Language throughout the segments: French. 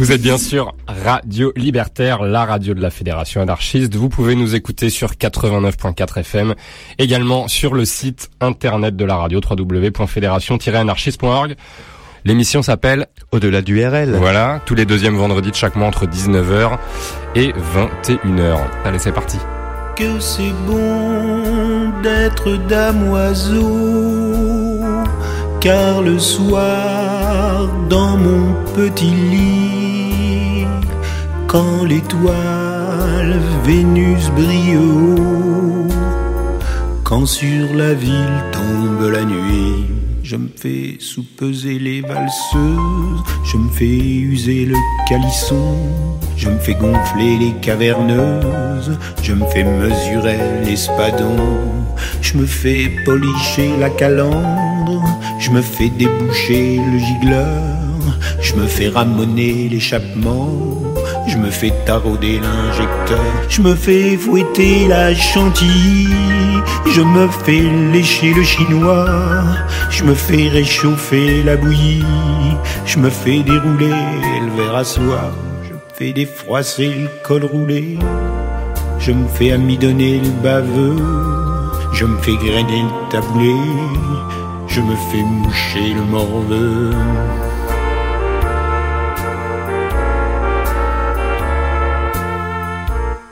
Vous êtes bien sûr Radio Libertaire, la radio de la Fédération anarchiste. Vous pouvez nous écouter sur 89.4 FM, également sur le site internet de la radio www.fédération-anarchiste.org. L'émission s'appelle Au-delà du RL. Voilà, tous les deuxièmes vendredis de chaque mois entre 19h et 21h. Allez, c'est parti. Que c'est bon d'être damoiseau, car le soir, dans mon petit lit, quand l'étoile Vénus brille quand sur la ville tombe la nuit, je me fais soupeser les valseuses, je me fais user le calisson, je me fais gonfler les caverneuses, je me fais mesurer l'espadon, je me fais policher la calandre, je me fais déboucher le gigueur, je me fais ramoner l'échappement, je me fais tarauder l'injecteur, je me fais fouetter la chantilly, je me fais lécher le chinois, je me fais réchauffer la bouillie, je me fais dérouler le verre à soie, je me fais défroisser le col roulé, je me fais amidonner le baveux, je me fais grainer le taboulé, je me fais moucher le morveux.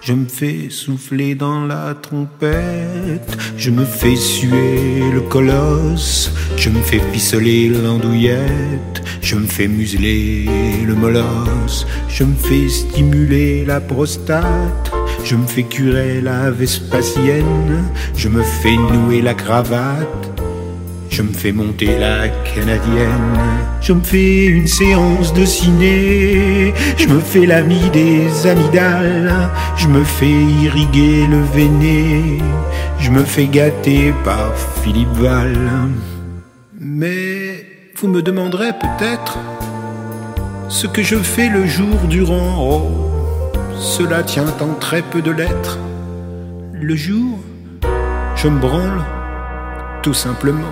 Je me fais souffler dans la trompette, je me fais suer le colosse, je me fais ficeler l'andouillette, je me fais museler le molosse, je me fais stimuler la prostate, je me fais curer la vespasienne, je me fais nouer la cravate, je me fais monter la canadienne, je me fais une séance de ciné, je me fais l'ami des amygdales, je me fais irriguer le véné, je me fais gâter par Philippe Val. Mais vous me demanderez peut-être ce que je fais le jour durant. Oh, cela tient en très peu de lettres. Le jour, je me branle tout simplement.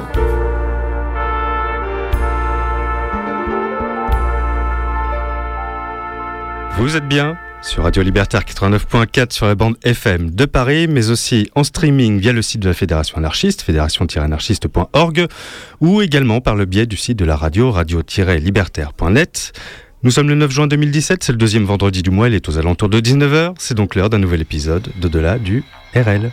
Vous êtes bien sur Radio Libertaire 89.4 sur la bande FM de Paris, mais aussi en streaming via le site de la Fédération anarchiste, fédération-anarchiste.org, ou également par le biais du site de la radio, radio-libertaire.net. Nous sommes le 9 juin 2017, c'est le deuxième vendredi du mois, il est aux alentours de 19h, c'est donc l'heure d'un nouvel épisode d'Au-delà du RL.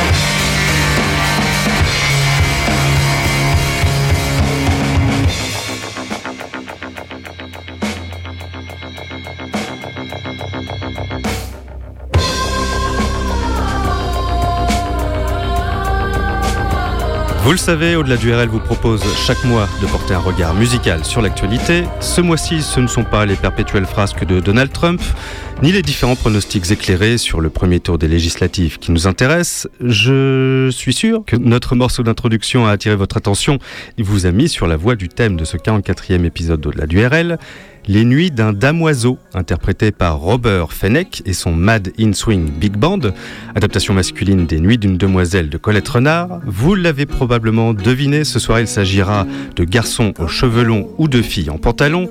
Vous le savez, Au-delà du RL vous propose chaque mois de porter un regard musical sur l'actualité. Ce mois-ci, ce ne sont pas les perpétuelles frasques de Donald Trump, ni les différents pronostics éclairés sur le premier tour des législatives qui nous intéressent. Je suis sûr que notre morceau d'introduction a attiré votre attention et vous a mis sur la voie du thème de ce 44e épisode d'Au-delà du RL. Les Nuits d'un damoiseau, interprété par Robert Fenech et son Mad in Swing Big Band, adaptation masculine des Nuits d'une demoiselle de Colette Renard. Vous l'avez probablement deviné, ce soir il s'agira de garçons aux cheveux longs ou de filles en pantalon.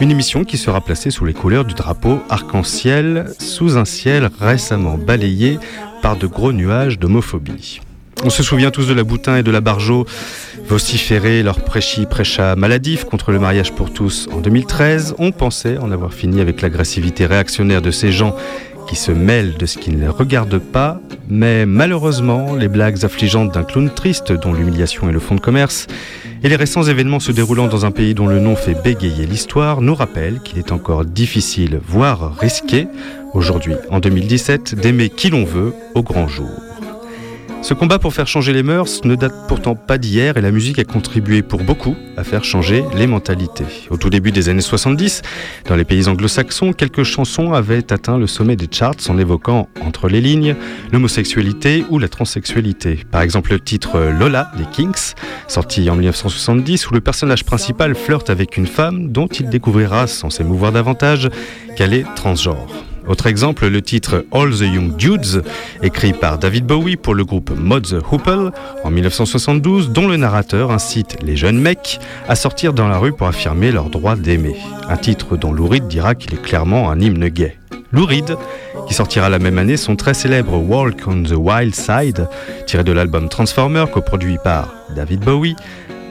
Une émission qui sera placée sous les couleurs du drapeau arc-en-ciel, sous un ciel récemment balayé par de gros nuages d'homophobie. On se souvient tous de la Boutin et de la Barjot vociférer leur prêchi prêcha maladif contre le mariage pour tous en 2013. On pensait en avoir fini avec l'agressivité réactionnaire de ces gens qui se mêlent de ce qui ne les regarde pas, mais malheureusement, les blagues affligeantes d'un clown triste dont l'humiliation est le fond de commerce, et les récents événements se déroulant dans un pays dont le nom fait bégayer l'histoire nous rappellent qu'il est encore difficile, voire risqué, aujourd'hui, en 2017, d'aimer qui l'on veut au grand jour. Ce combat pour faire changer les mœurs ne date pourtant pas d'hier et la musique a contribué pour beaucoup à faire changer les mentalités. Au tout début des années 70, dans les pays anglo-saxons, quelques chansons avaient atteint le sommet des charts en évoquant, entre les lignes, l'homosexualité ou la transsexualité. Par exemple le titre Lola des Kings, sorti en 1970, où le personnage principal flirte avec une femme dont il découvrira, sans s'émouvoir davantage, qu'elle est transgenre. Autre exemple, le titre All the Young Dudes, écrit par David Bowie pour le groupe Mod the Hoople en 1972, dont le narrateur incite les jeunes mecs à sortir dans la rue pour affirmer leur droit d'aimer. Un titre dont Lou Reed dira qu'il est clairement un hymne gay. Lou Reed, qui sortira la même année son très célèbre Walk on the Wild Side, tiré de l'album Transformer coproduit par David Bowie,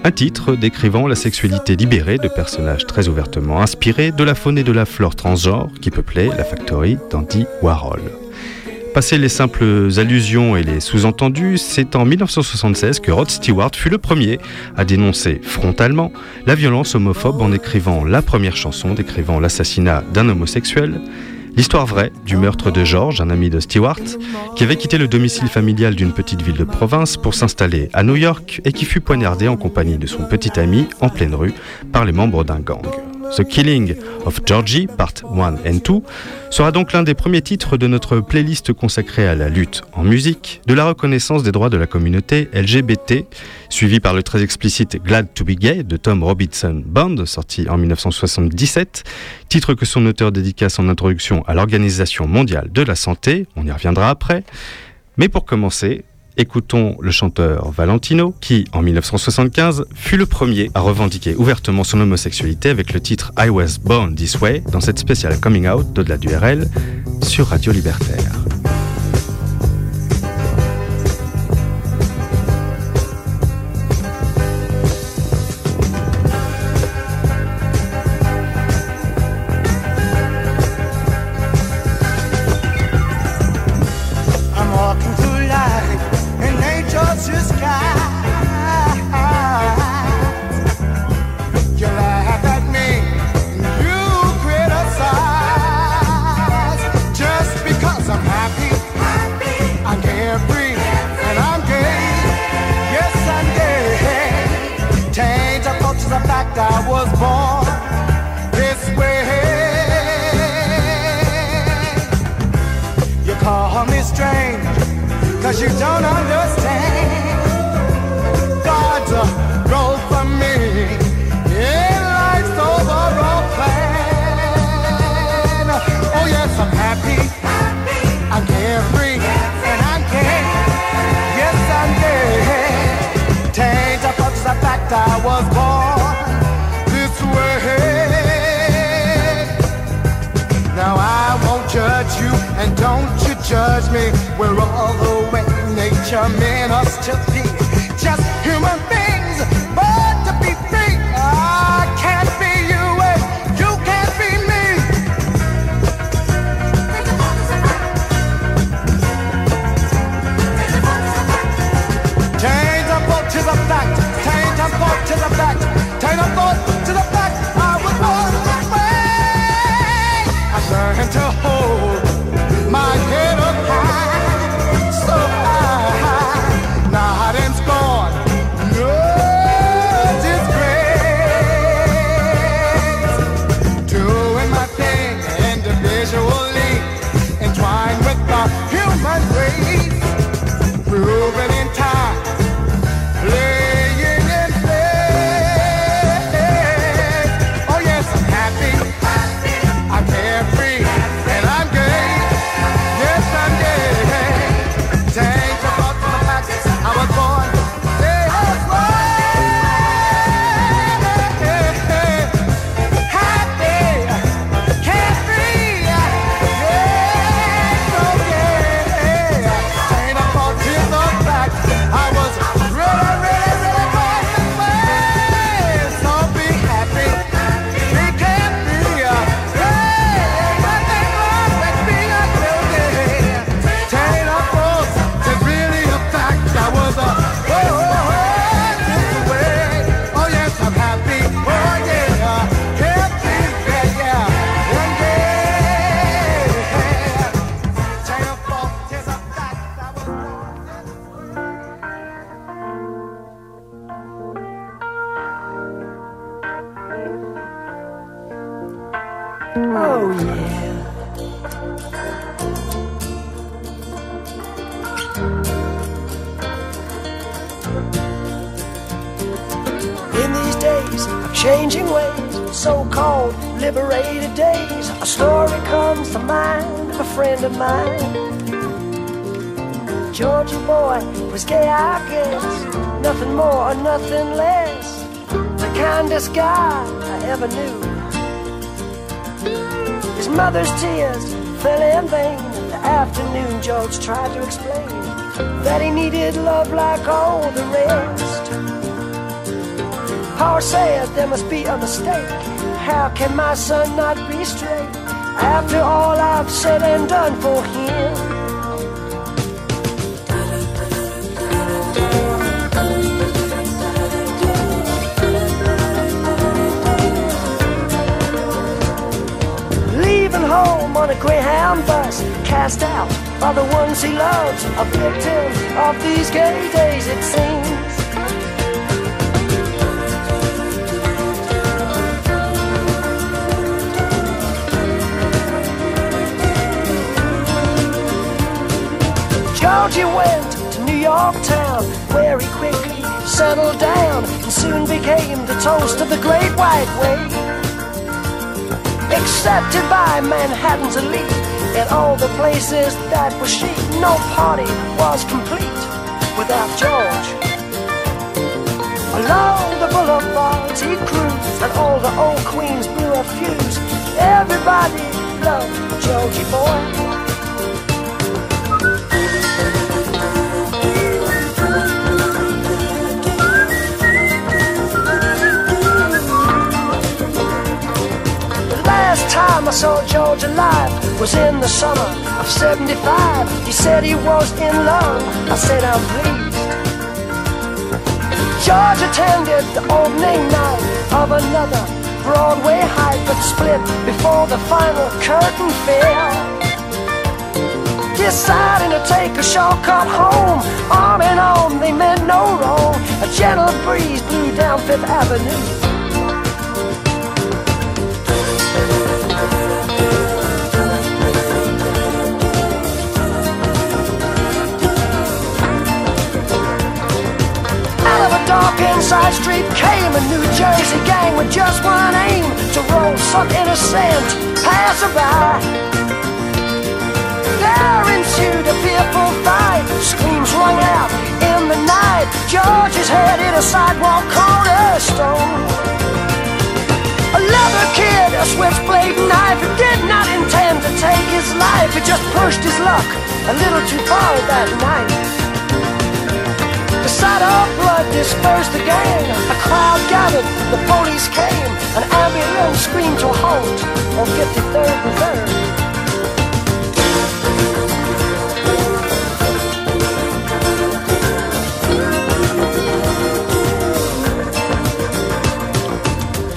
un titre décrivant la sexualité libérée de personnages très ouvertement inspirés de la faune et de la flore transgenre qui peuplait la factory d'Andy Warhol. Passé les simples allusions et les sous-entendus, c'est en 1976 que Rod Stewart fut le premier à dénoncer frontalement la violence homophobe en écrivant la première chanson décrivant l'assassinat d'un homosexuel L'histoire vraie du meurtre de George, un ami de Stewart, qui avait quitté le domicile familial d'une petite ville de province pour s'installer à New York et qui fut poignardé en compagnie de son petit ami en pleine rue par les membres d'un gang. The Killing of Georgie, Part 1 and 2, sera donc l'un des premiers titres de notre playlist consacrée à la lutte en musique, de la reconnaissance des droits de la communauté LGBT, suivi par le très explicite Glad to be Gay de Tom Robinson Band, sorti en 1977, titre que son auteur dédicace en introduction à l'Organisation mondiale de la santé, on y reviendra après. Mais pour commencer, Écoutons le chanteur Valentino, qui, en 1975, fut le premier à revendiquer ouvertement son homosexualité avec le titre I Was Born This Way dans cette spéciale coming out d'au-delà du RL sur Radio Libertaire. Friend of mine. Georgie boy was gay, I guess, nothing more or nothing less. The kindest guy I ever knew. His mother's tears fell in vain. The afternoon, George tried to explain that he needed love like all the rest. Power said there must be a mistake. How can my son not be straight after all I've said and done for him? Leaving home on a Greyhound bus, cast out by the ones he loves, a victim of these gay days, it seems. Georgie went to New York town, where he quickly settled down and soon became the toast of the Great White Way. Accepted by Manhattan's elite in all the places that were chic, no party was complete without George. Along the boulevards he cruised, and all the old queens blew a fuse. Everybody loved Georgie boy. Time I saw George alive was in the summer of 75. He said he was in love. I said, I'm pleased. George attended the opening night of another Broadway hype, but split before the final curtain fell. Deciding to take a shortcut home, arm in arm, they meant no wrong. A gentle breeze blew down Fifth Avenue. Inside street came a New Jersey gang with just one aim to roll some innocent passerby. There ensued a fearful fight, screams rung out in the night. George's head hit a sidewalk cornerstone. A leather kid, a switchblade knife, who did not intend to take his life. He just pushed his luck a little too far that night. Of blood dispersed the gang. A crowd gathered, the police came. An ambulance screamed to halt on 53rd and 3rd.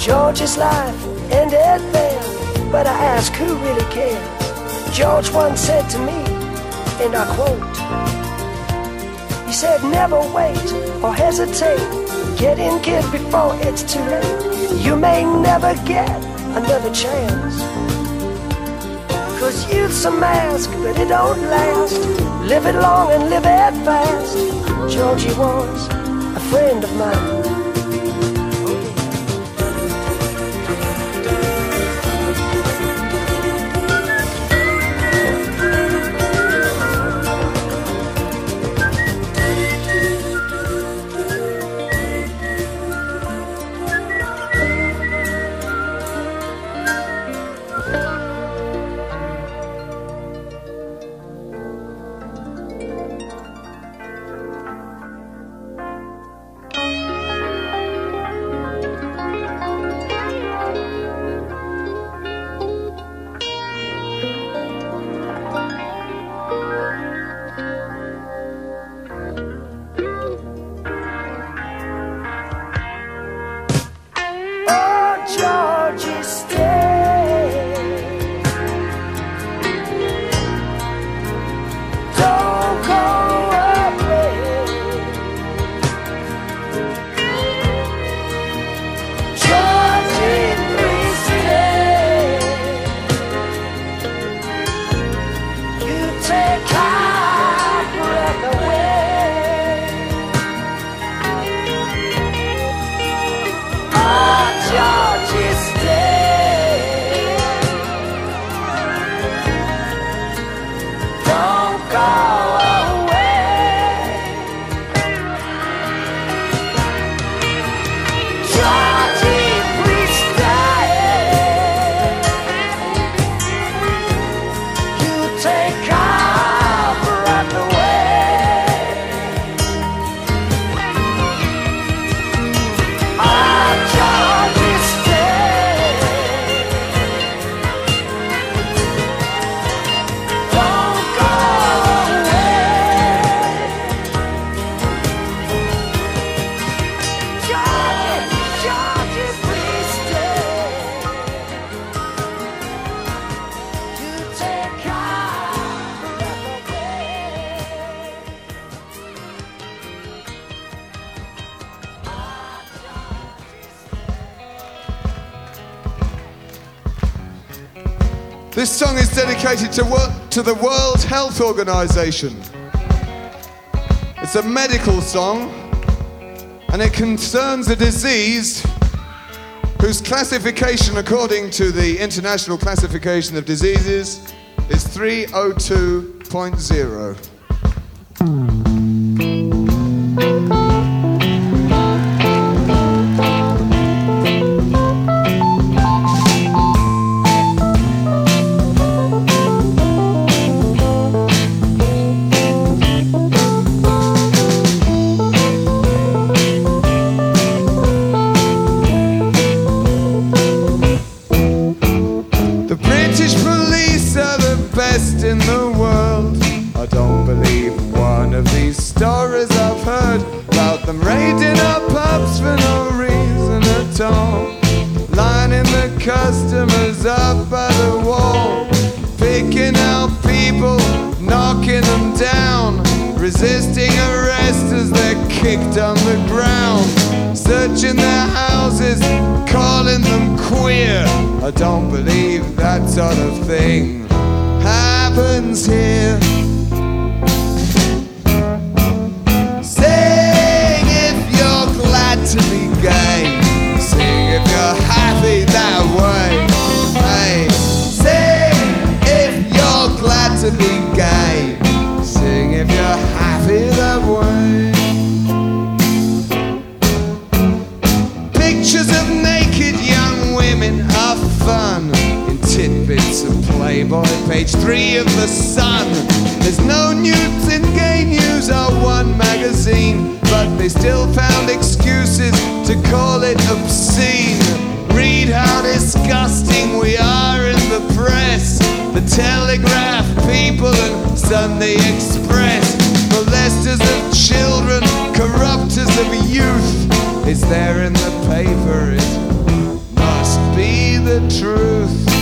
George's life ended there, but I ask who really cares. George once said to me, and I quote, said, never wait or hesitate. Get in, kid, before it's too late. You may never get another chance. Cause youth's a mask, but it don't last. Live it long and live it fast. Georgie was a friend of mine. This song is dedicated to, to the World Health Organization. It's a medical song and it concerns a disease whose classification, according to the International Classification of Diseases, is 302.0. knocking them down, resisting arrest as they're kicked on the ground, searching their houses, calling them queer. I don't believe that sort of thing happens here. Sing if you're glad to be gay, sing if you're happy that way. Hey, sing if you're glad to be page three of The Sun. There's no news in Gay News or One magazine, but they still found excuses to call it obscene. Read how disgusting we are in the press, The Telegraph, People, and Sunday Express. Molesters of children, corrupters of youth. It's there in the paper, it must be the truth.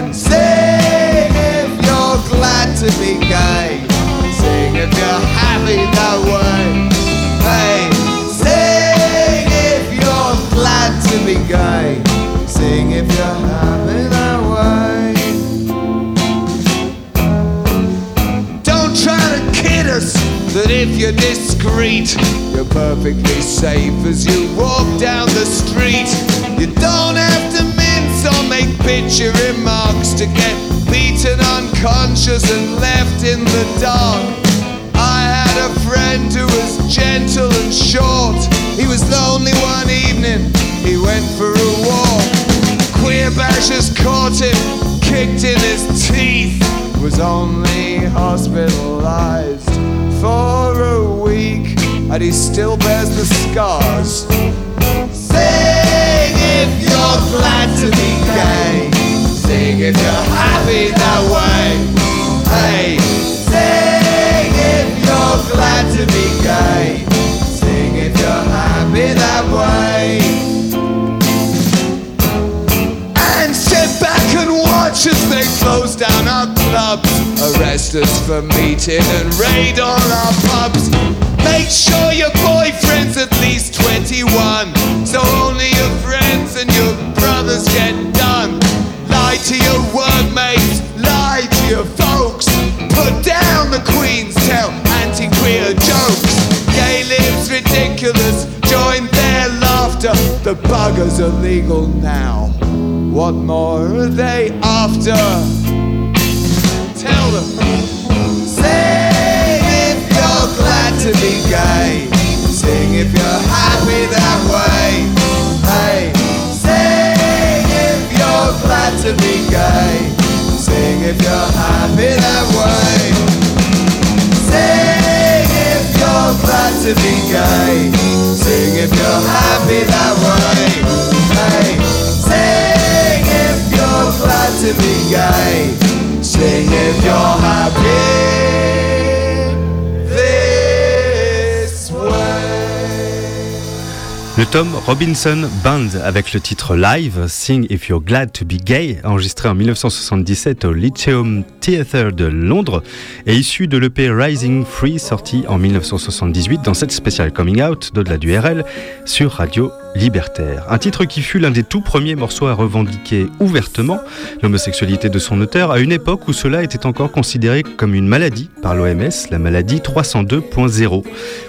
and sing if you're glad to be gay. Sing if you're happy that way. Hey, sing if you're glad to be gay. Sing if you're happy that way. Don't try to kid us that if you're discreet, you're perfectly safe as you walk down the street. You don't have make bitchy remarks, to get beaten unconscious and left in the dark. I had a friend who was gentle and short. He was lonely one evening, he went for a walk. Queer bashers caught him, kicked in his teeth, was only hospitalized for a week, and he still bears the scars. Say if you're glad to be gay. Sing if you're happy that way. Hey, sing if you're glad to be gay. Sing if you're happy that way. And sit back and watch as they close down our clubs. Arrest us for meeting and raid on our pubs. Make sure your boyfriend's at least 21, so only a friend and your brothers get done. Lie to your workmates, lie to your folks. Put down the Queen's tell anti queer jokes. Gay lives ridiculous, join their laughter. The buggers are legal now. What more are they after? Tell them. Sing if you're glad to be gay. Sing if you're happy that way. to be. Sing if you're happy that way. Sing if you're glad to be gay. Sing if you're happy that way. Hey, sing if you're glad to be gay. Sing if you're Le Tom Robinson Band avec le titre Live, Sing If You're Glad to Be Gay, enregistré en 1977 au Lyceum Theatre de Londres, est issu de l'EP Rising Free sorti en 1978 dans cette spéciale Coming Out d'au-delà du RL sur Radio libertaire. Un titre qui fut l'un des tout premiers morceaux à revendiquer ouvertement l'homosexualité de son auteur à une époque où cela était encore considéré comme une maladie par l'OMS, la maladie 302.0,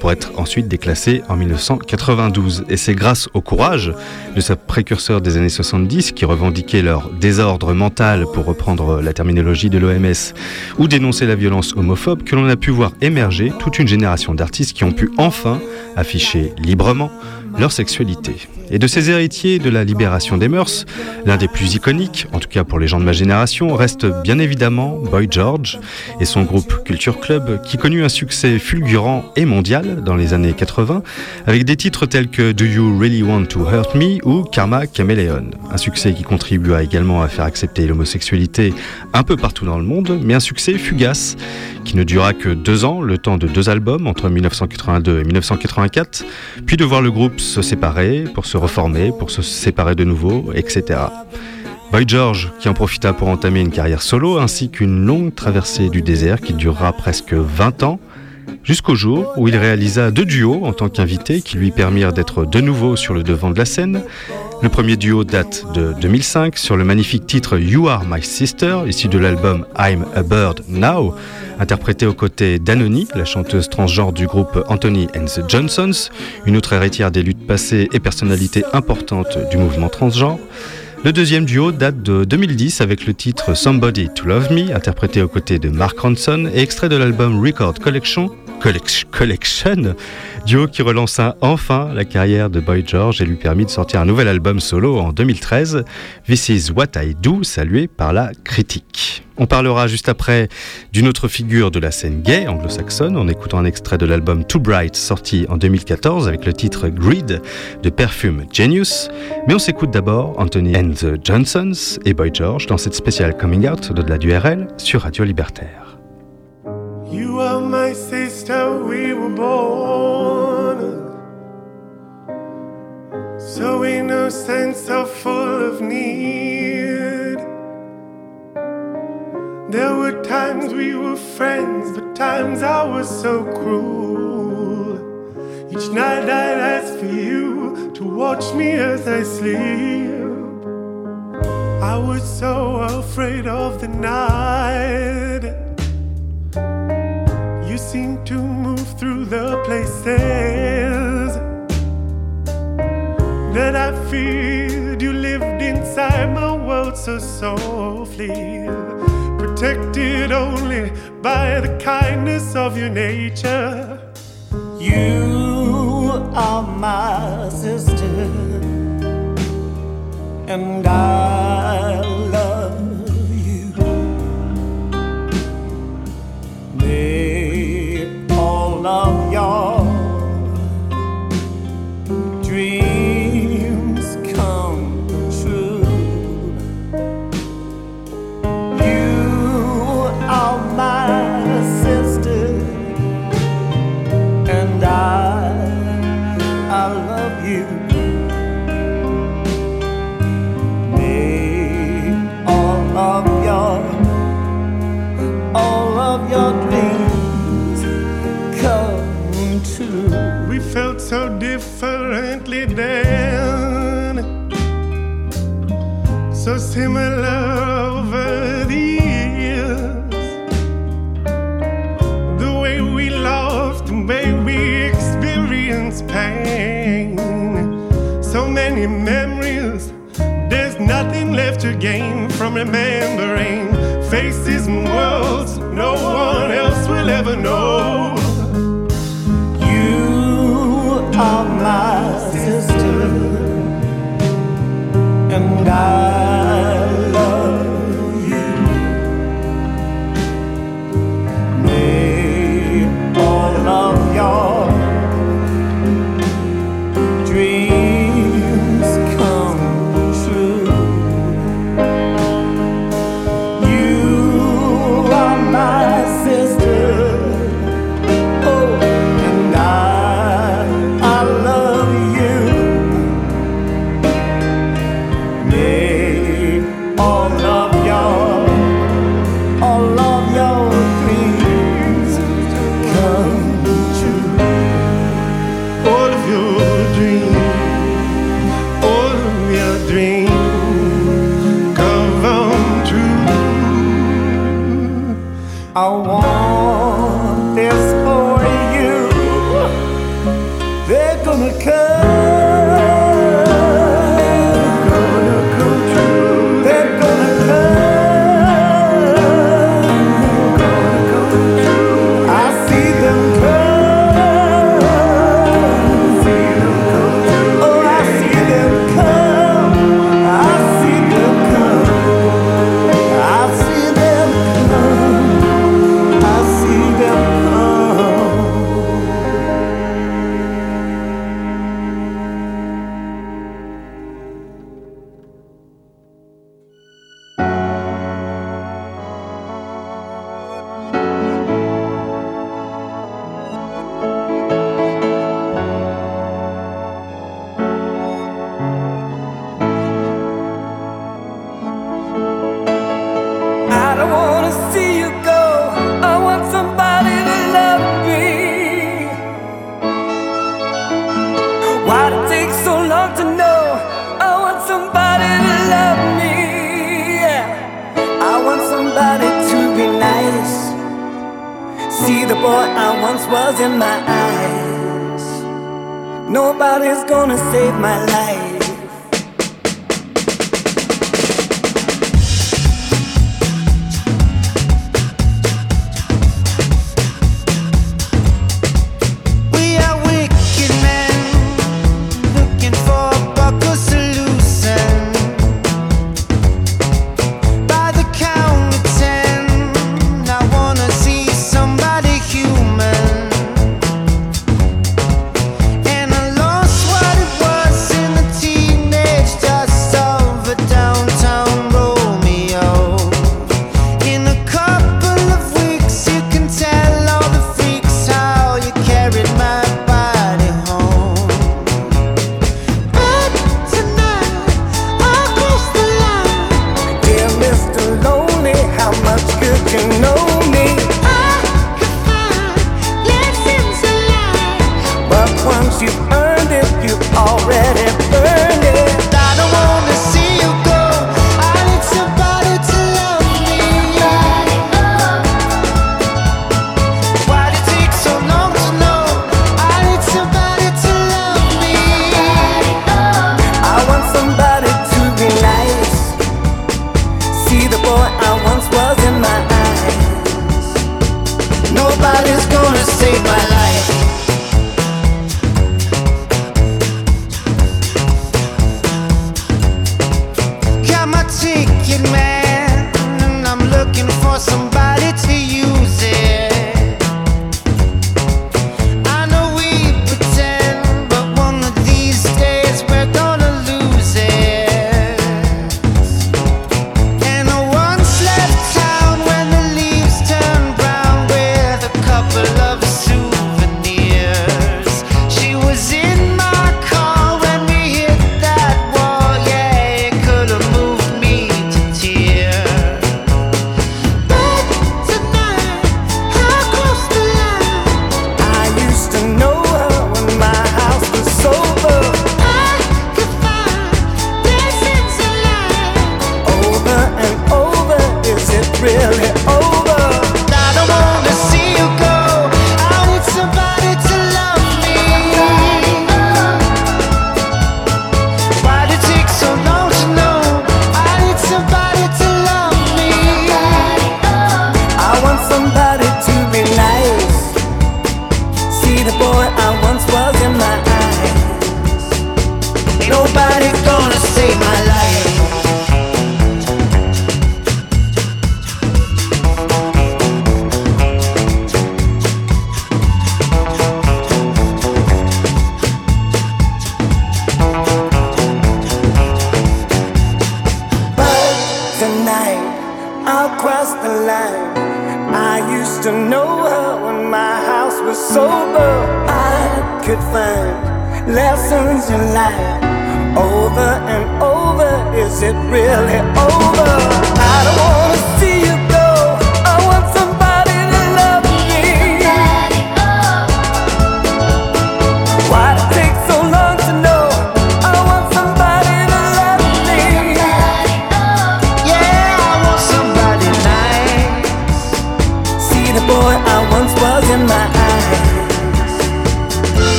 pour être ensuite déclassé en 1992. Et c'est grâce au courage de sa précurseur des années 70 qui revendiquait leur désordre mental, pour reprendre la terminologie de l'OMS, ou dénoncer la violence homophobe que l'on a pu voir émerger toute une génération d'artistes qui ont pu enfin afficher librement leur sexualité. Et de ces héritiers de la libération des mœurs, l'un des plus iconiques, en tout cas pour les gens de ma génération, reste bien évidemment Boy George et son groupe Culture Club qui connut un succès fulgurant et mondial dans les années 80 avec des titres tels que Do You Really Want to Hurt Me ou Karma Chameleon. Un succès qui contribua également à faire accepter l'homosexualité un peu partout dans le monde, mais un succès fugace qui ne dura que deux ans, le temps de deux albums entre 1982 et 1984, puis de voir le groupe se séparer pour se reformer, pour se séparer de nouveau, etc. Boy George, qui en profita pour entamer une carrière solo, ainsi qu'une longue traversée du désert qui durera presque 20 ans, jusqu'au jour où il réalisa deux duos en tant qu'invité qui lui permirent d'être de nouveau sur le devant de la scène. Le premier duo date de 2005 sur le magnifique titre You Are My Sister, issu de l'album I'm a Bird Now, interprété aux côtés d'Anony, la chanteuse transgenre du groupe Anthony and the Johnsons, une autre héritière des luttes passées et personnalité importante du mouvement transgenre. Le deuxième duo date de 2010 avec le titre Somebody to Love Me, interprété aux côtés de Mark Ronson et extrait de l'album Record Collection, Collection, duo qui relança enfin la carrière de Boy George et lui permit de sortir un nouvel album solo en 2013, This Is What I Do, salué par la critique. On parlera juste après d'une autre figure de la scène gay anglo-saxonne en écoutant un extrait de l'album Too Bright sorti en 2014 avec le titre Greed de Perfume Genius. Mais on s'écoute d'abord Anthony and the Johnsons et Boy George dans cette spéciale coming out de la DURL sur Radio Libertaire. You are my sister, we were born so so full of need. There were times we were friends, but times I was so cruel. Each night I'd ask for you to watch me as I sleep. I was so afraid of the night. You seemed to move through the places that I feared. You lived inside my world so softly, protected only by the kindness of your nature. You are my sister, and I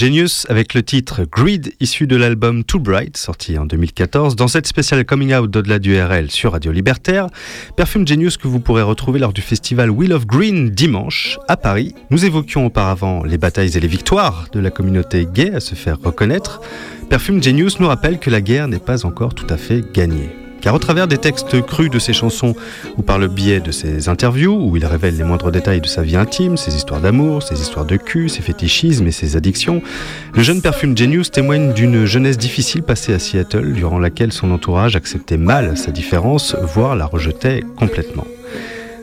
Genius avec le titre Greed issu de l'album Too Bright sorti en 2014 dans cette spéciale coming out d'au-delà du RL sur Radio Libertaire. Perfume Genius que vous pourrez retrouver lors du festival Wheel of Green dimanche à Paris. Nous évoquions auparavant les batailles et les victoires de la communauté gay à se faire reconnaître. Perfume Genius nous rappelle que la guerre n'est pas encore tout à fait gagnée. Car au travers des textes crus de ses chansons ou par le biais de ses interviews où il révèle les moindres détails de sa vie intime, ses histoires d'amour, ses histoires de cul, ses fétichismes et ses addictions, le jeune Perfume Genius témoigne d'une jeunesse difficile passée à Seattle durant laquelle son entourage acceptait mal sa différence, voire la rejetait complètement.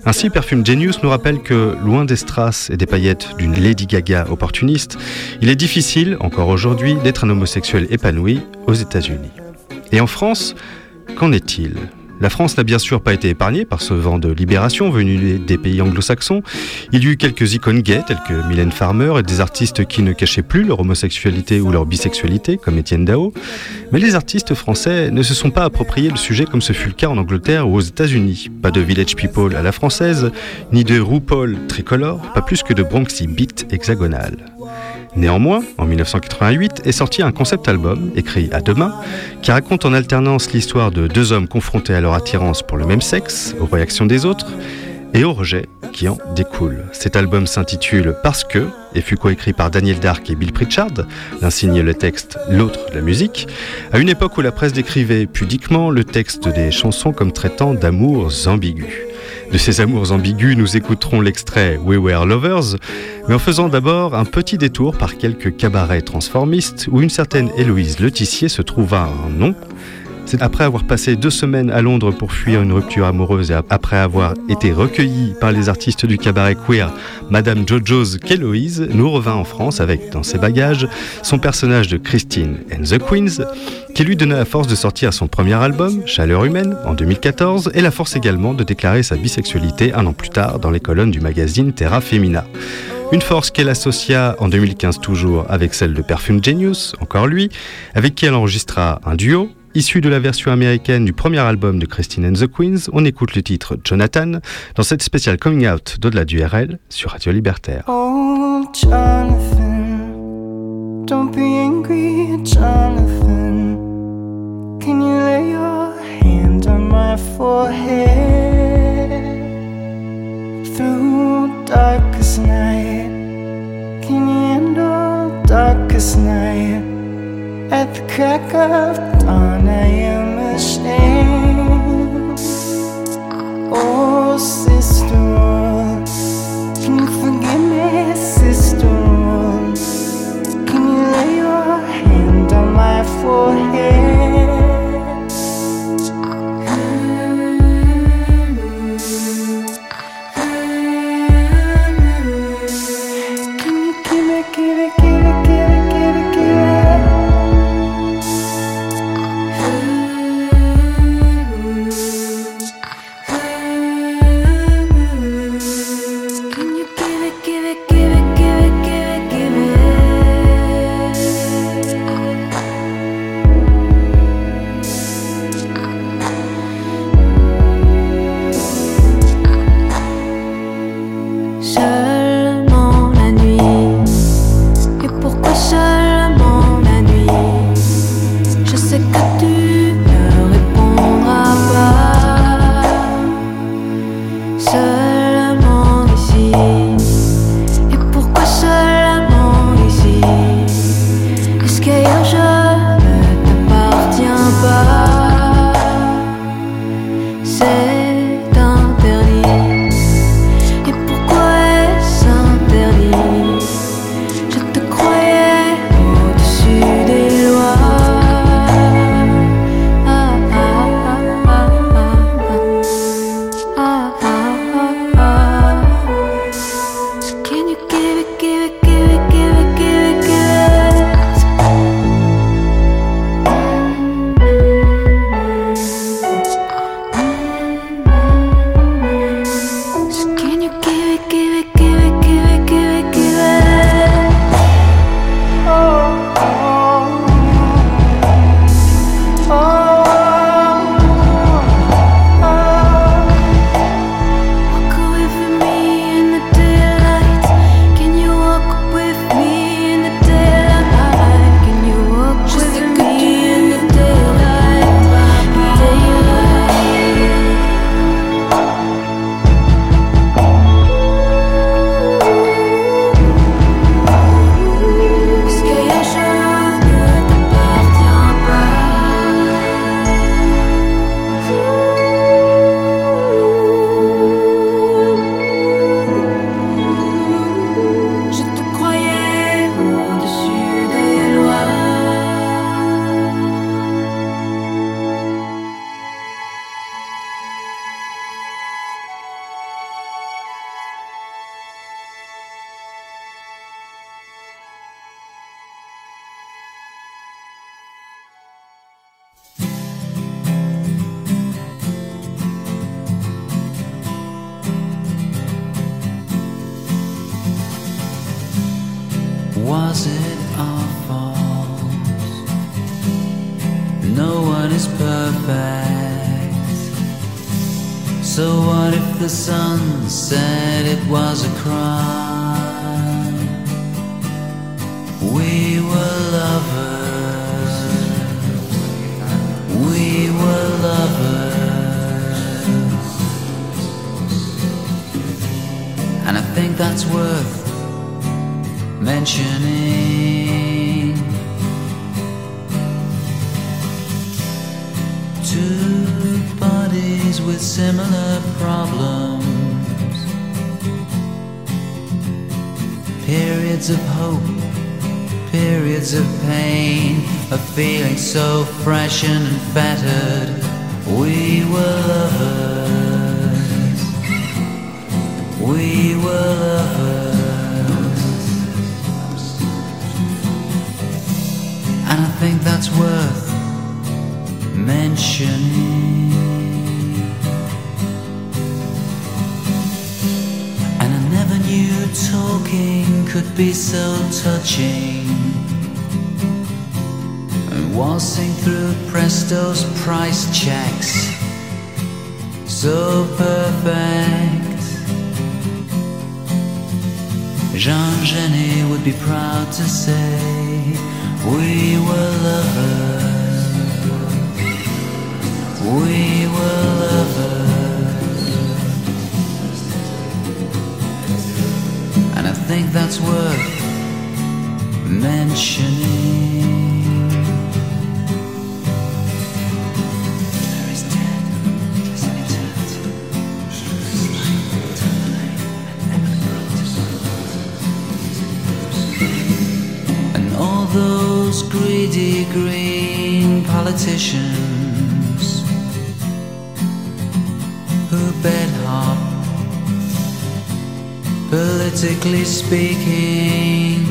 Ainsi, Perfume Genius nous rappelle que, loin des strass et des paillettes d'une Lady Gaga opportuniste, il est difficile, encore aujourd'hui, d'être un homosexuel épanoui aux États-Unis. Et en France, Qu'en est-il? La France n'a bien sûr pas été épargnée par ce vent de libération venu des pays anglo-saxons. Il y eut quelques icônes gays telles que Mylène Farmer et des artistes qui ne cachaient plus leur homosexualité ou leur bisexualité comme Étienne Dao. Mais les artistes français ne se sont pas appropriés le sujet comme ce fut le cas en Angleterre ou aux États-Unis. Pas de Village People à la française, ni de RuPaul tricolore, pas plus que de Bronxy Beat hexagonal. Néanmoins, en 1988 est sorti un concept album, écrit à deux mains, qui raconte en alternance l'histoire de deux hommes confrontés à leur attirance pour le même sexe, aux réactions des autres et au rejet qui en découle. Cet album s'intitule Parce que et fut coécrit par Daniel Dark et Bill Pritchard, l'un signait le texte, l'autre la musique, à une époque où la presse décrivait pudiquement le texte des chansons comme traitant d'amours ambigus. De ces amours ambigus, nous écouterons l'extrait We Were Lovers, mais en faisant d'abord un petit détour par quelques cabarets transformistes où une certaine Héloïse Letissier se trouva un nom. C'est après avoir passé deux semaines à Londres pour fuir une rupture amoureuse et après avoir été recueillie par les artistes du cabaret queer Madame Jojo's qu'Héloïse nous revint en France avec dans ses bagages son personnage de Christine and the Queens qui lui donna la force de sortir son premier album, Chaleur humaine, en 2014 et la force également de déclarer sa bisexualité un an plus tard dans les colonnes du magazine Terra Femina. Une force qu'elle associa en 2015 toujours avec celle de Perfume Genius, encore lui, avec qui elle enregistra un duo. Issu de la version américaine du premier album de Christine and the Queens, on écoute le titre Jonathan dans cette spéciale Coming Out d'au-delà du RL sur Radio Libertaire. Oh, Jonathan, don't be angry, Jonathan. Can you lay your hand on my forehead? Through darkest night, can you handle darkest night? At the crack of dawn, I am ashamed. Oh, sister, can you forgive me, sister? Can you lay your hand on my forehead? so perfect. Jean Genet would be proud to say we were lovers. We were lovers. And I think that's worth mentioning. Greedy green politicians who bed hop, politically speaking,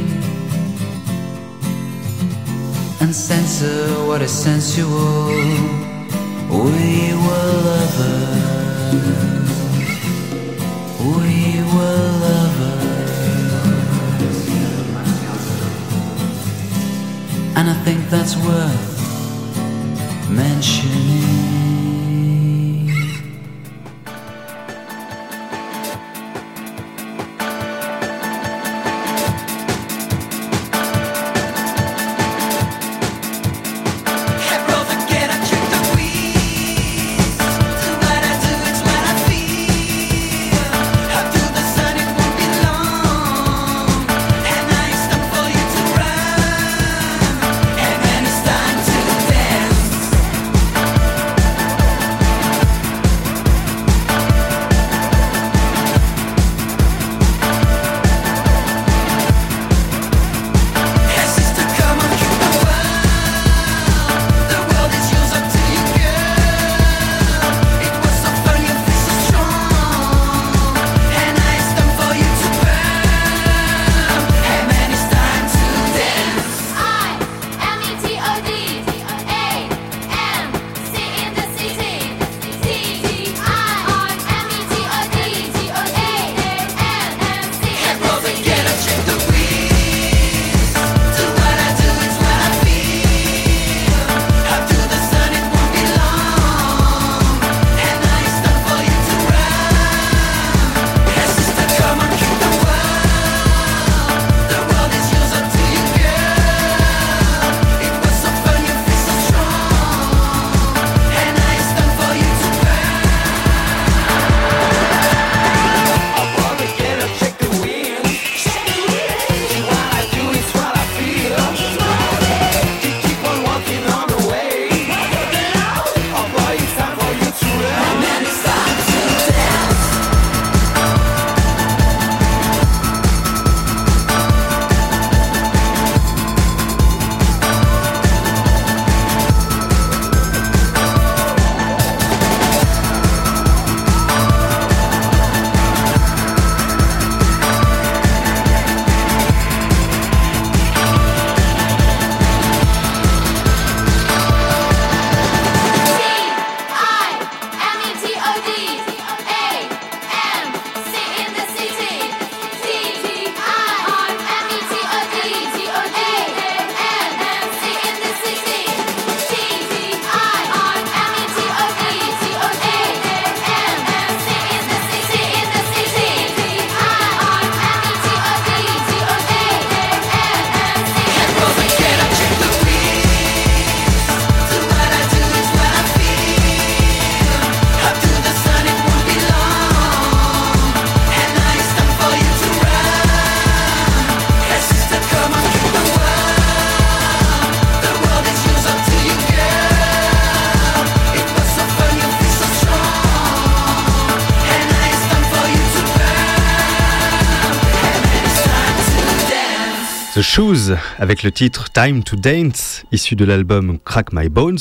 and censor what is sensual. We were lovers. Think that's worth mentioning. The Shoes avec le titre Time to Dance, issu de l'album Crack My Bones,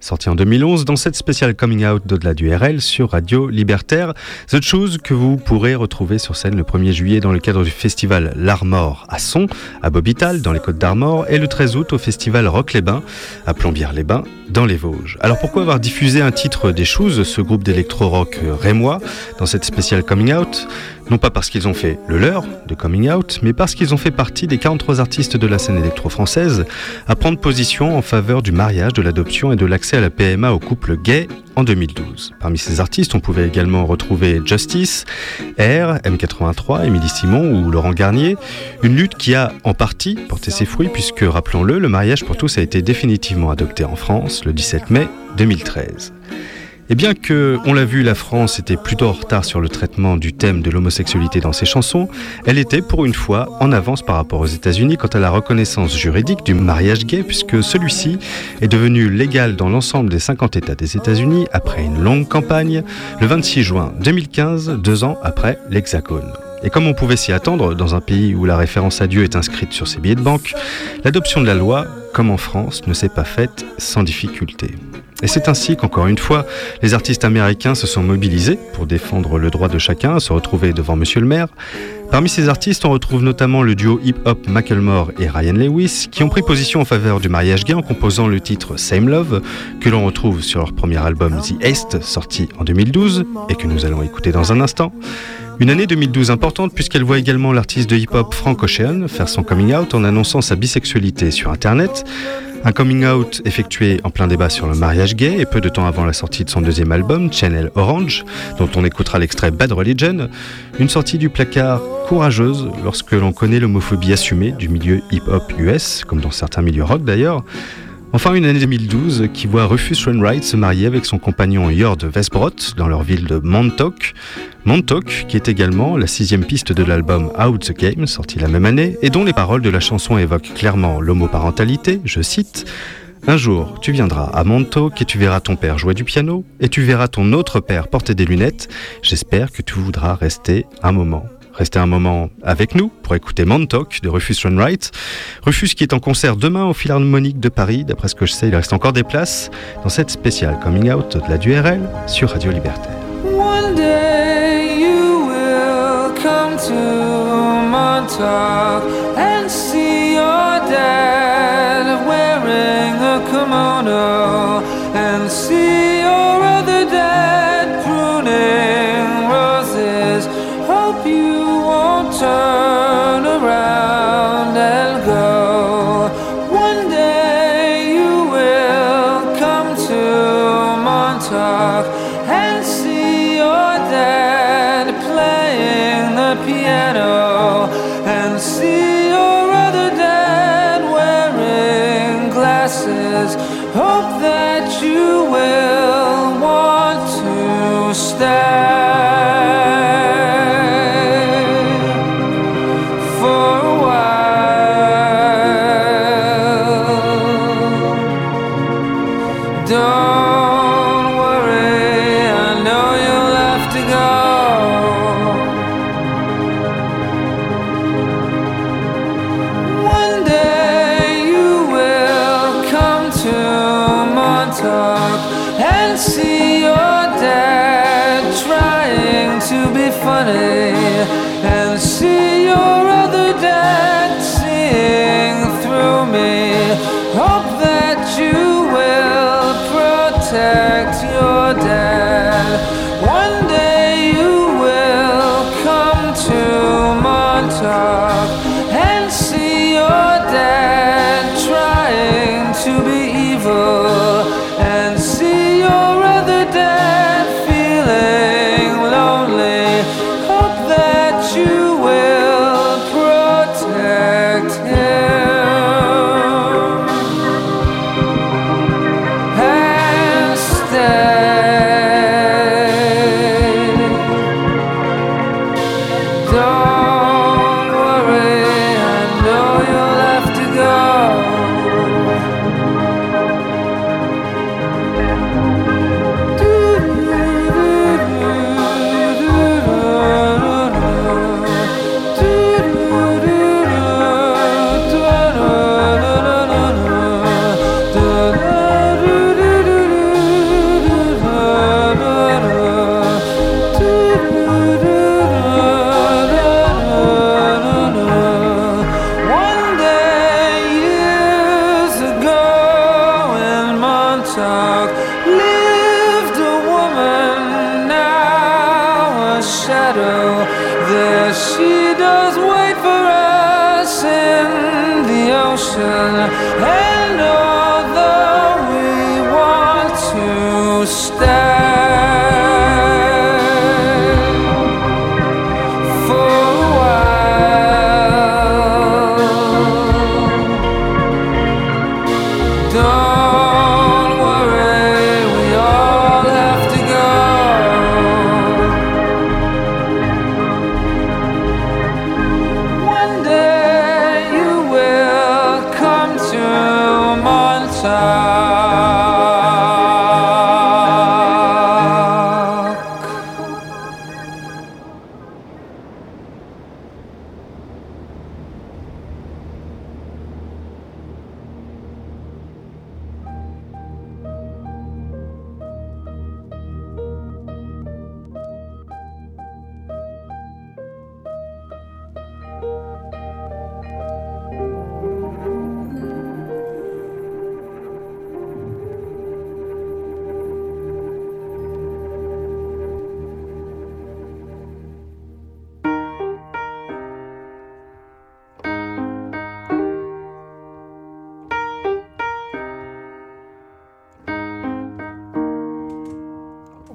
sorti en 2011 dans cette spéciale coming out d'au-delà du RL sur Radio Libertaire. The Shoes que vous pourrez retrouver sur scène le 1er juillet dans le cadre du festival L'Armor à Son, à Bobital, dans les Côtes d'Armor, et le 13 août au festival Rock-les-Bains, à Plombières-les-Bains, dans les Vosges. Alors pourquoi avoir diffusé un titre des Shoes, ce groupe d'électro-rock rémois, dans cette spéciale coming out? Non pas parce qu'ils ont fait le leur de Coming Out, mais parce qu'ils ont fait partie des 43 artistes de la scène électro-française à prendre position en faveur du mariage, de l'adoption et de l'accès à la PMA aux couples gays en 2012. Parmi ces artistes, on pouvait également retrouver Justice, R, M83, Émilie Simon ou Laurent Garnier. Une lutte qui a en partie porté ses fruits puisque, rappelons-le, le mariage pour tous a été définitivement adopté en France le 17 mai 2013. Et bien que, on l'a vu, la France était plutôt en retard sur le traitement du thème de l'homosexualité dans ses chansons, elle était pour une fois en avance par rapport aux États-Unis quant à la reconnaissance juridique du mariage gay, puisque celui-ci est devenu légal dans l'ensemble des 50 États des États-Unis après une longue campagne, le 26 juin 2015, deux ans après l'Hexagone. Et comme on pouvait s'y attendre, dans un pays où la référence à Dieu est inscrite sur ses billets de banque, l'adoption de la loi, comme en France, ne s'est pas faite sans difficulté. Et c'est ainsi qu'encore une fois, les artistes américains se sont mobilisés pour défendre le droit de chacun à se retrouver devant Monsieur le maire. Parmi ces artistes, on retrouve notamment le duo hip-hop Macklemore et Ryan Lewis, qui ont pris position en faveur du mariage gay en composant le titre Same Love, que l'on retrouve sur leur premier album The East, sorti en 2012, et que nous allons écouter dans un instant. Une année 2012 importante puisqu'elle voit également l'artiste de hip-hop Frank Ocean faire son coming out en annonçant sa bisexualité sur Internet. Un coming out effectué en plein débat sur le mariage gay et peu de temps avant la sortie de son deuxième album, Channel Orange, dont on écoutera l'extrait Bad Religion, une sortie du placard courageuse lorsque l'on connaît l'homophobie assumée du milieu hip-hop US, comme dans certains milieux rock d'ailleurs. Enfin, une année 2012 qui voit Rufus Wainwright se marier avec son compagnon Jord Vesbrot dans leur ville de Montauk. Montauk, qui est également la sixième piste de l'album Out the Game, sorti la même année, et dont les paroles de la chanson évoquent clairement l'homoparentalité, je cite. Un jour, tu viendras à Montauk et tu verras ton père jouer du piano, et tu verras ton autre père porter des lunettes. J'espère que tu voudras rester un moment Restez un moment avec nous pour écouter Montauk de Rufus Wainwright. Rufus qui est en concert demain au Philharmonique de Paris. D'après ce que je sais, il reste encore des places dans cette spéciale Coming Out de la DURL sur Radio Libertaire.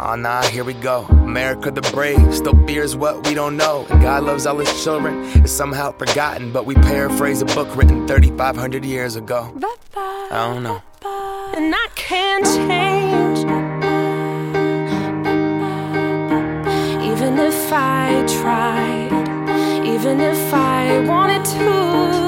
Oh nah, here we go. America the brave still fears what we don't know. And God loves all his children. It's somehow forgotten, but we paraphrase a book written 3,500 years ago. I don't know. And I can't change. Even if I tried, even if I wanted to.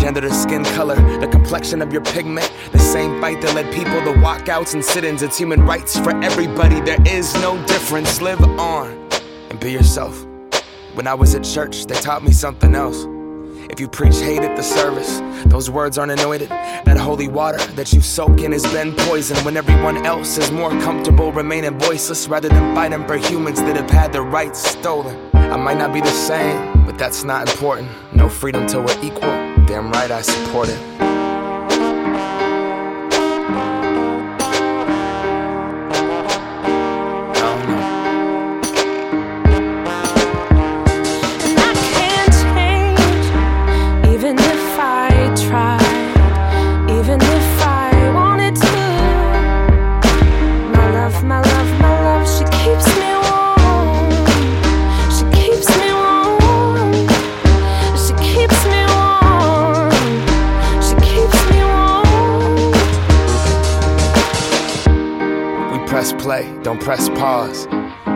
gender to skin color, the complexion of your pigment. The same fight that led people to walkouts and sit ins. It's human rights for everybody. There is no difference. Live on and be yourself. When I was at church, they taught me something else. If you preach hate at the service, those words aren't anointed. That holy water that you soak in has been poisoned when everyone else is more comfortable remaining voiceless rather than fighting for humans that have had their rights stolen. I might not be the same, but that's not important. No freedom till we're equal. Damn right I support it. Play, don't press pause.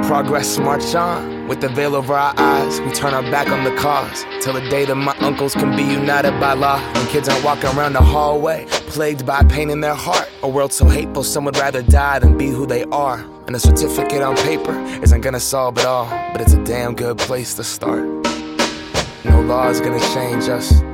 Progress march on with the veil over our eyes. We turn our back on the cause till the day that my uncles can be united by law. When kids aren't walking around the hallway, plagued by pain in their heart. A world so hateful, some would rather die than be who they are. And a certificate on paper isn't gonna solve it all, but it's a damn good place to start. No law is gonna change us.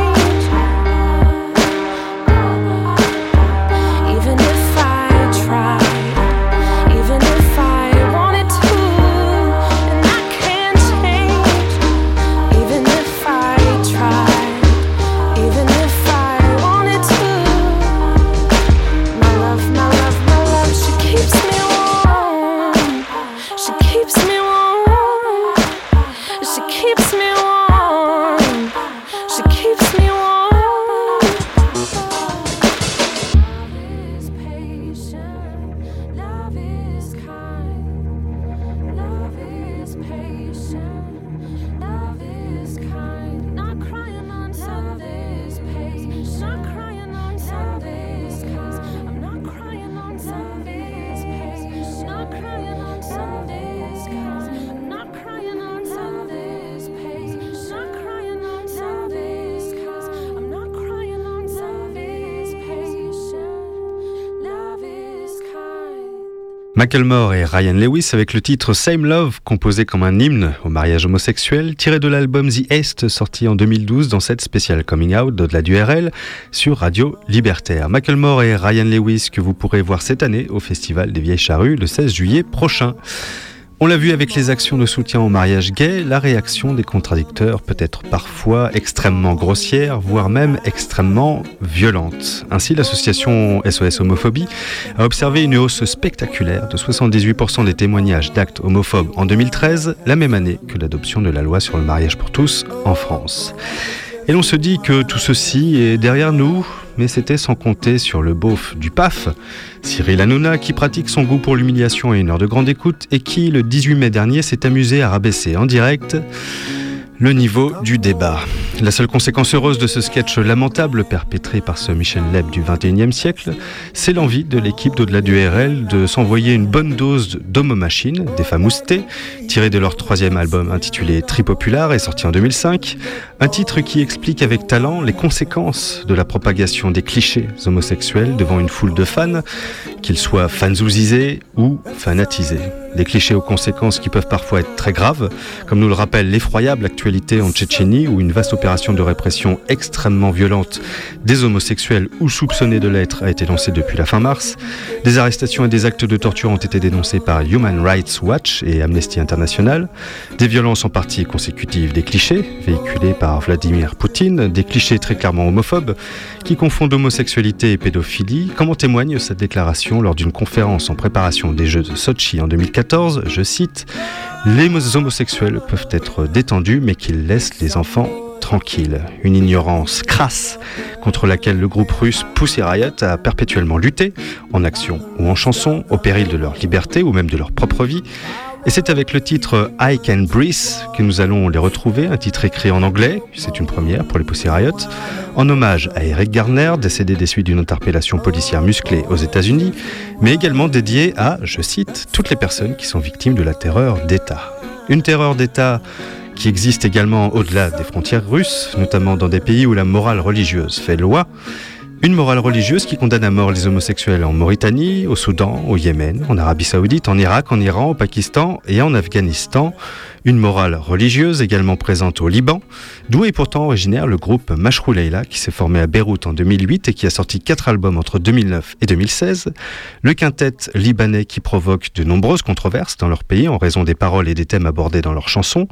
Macklemore et Ryan Lewis avec le titre Same Love, composé comme un hymne au mariage homosexuel, tiré de l'album The Est, sorti en 2012 dans cette spéciale Coming Out d'au-delà du RL sur Radio Libertaire. Macklemore et Ryan Lewis que vous pourrez voir cette année au Festival des Vieilles Charrues le 16 juillet prochain. On l'a vu avec les actions de soutien au mariage gay, la réaction des contradicteurs peut être parfois extrêmement grossière, voire même extrêmement violente. Ainsi, l'association SOS Homophobie a observé une hausse spectaculaire de 78% des témoignages d'actes homophobes en 2013, la même année que l'adoption de la loi sur le mariage pour tous en France. Et l'on se dit que tout ceci est derrière nous, mais c'était sans compter sur le beauf du PAF, Cyril Hanouna, qui pratique son goût pour l'humiliation et une heure de grande écoute, et qui, le 18 mai dernier, s'est amusé à rabaisser en direct le niveau du débat. La seule conséquence heureuse de ce sketch lamentable perpétré par ce Michel Leb du 21e siècle, c'est l'envie de l'équipe d'au-delà du RL de s'envoyer une bonne dose d'homo-machine, des famoustés, tirée de leur troisième album intitulé Tripopular et sorti en 2005, un titre qui explique avec talent les conséquences de la propagation des clichés homosexuels devant une foule de fans, qu'ils soient fanzousisés ou fanatisés. Des clichés aux conséquences qui peuvent parfois être très graves, comme nous le rappelle l'effroyable actualité en Tchétchénie où une vaste opération de répression extrêmement violente des homosexuels ou soupçonnés de l'être a été lancée depuis la fin mars. Des arrestations et des actes de torture ont été dénoncés par Human Rights Watch et Amnesty International. Des violences en partie consécutives des clichés véhiculés par Vladimir Poutine, des clichés très clairement homophobes qui confondent homosexualité et pédophilie, comme en témoigne sa déclaration lors d'une conférence en préparation des Jeux de Sochi en 2014, je cite, Les homosexuels peuvent être détendus mais qu'ils laissent les enfants tranquilles. Une ignorance crasse contre laquelle le groupe russe Pussy Riot a perpétuellement lutté, en action ou en chanson, au péril de leur liberté ou même de leur propre vie. Et c'est avec le titre I Can Breathe que nous allons les retrouver, un titre écrit en anglais, c'est une première pour les Pussy Riot, en hommage à Eric Garner, décédé des suites d'une interpellation policière musclée aux États-Unis, mais également dédié à, je cite, toutes les personnes qui sont victimes de la terreur d'État. Une terreur d'État qui existe également au-delà des frontières russes, notamment dans des pays où la morale religieuse fait loi. Une morale religieuse qui condamne à mort les homosexuels en Mauritanie, au Soudan, au Yémen, en Arabie Saoudite, en Irak, en Iran, au Pakistan et en Afghanistan. Une morale religieuse également présente au Liban, d'où est pourtant originaire le groupe Mashrou Leila qui s'est formé à Beyrouth en 2008 et qui a sorti quatre albums entre 2009 et 2016. Le quintet libanais qui provoque de nombreuses controverses dans leur pays en raison des paroles et des thèmes abordés dans leurs chansons,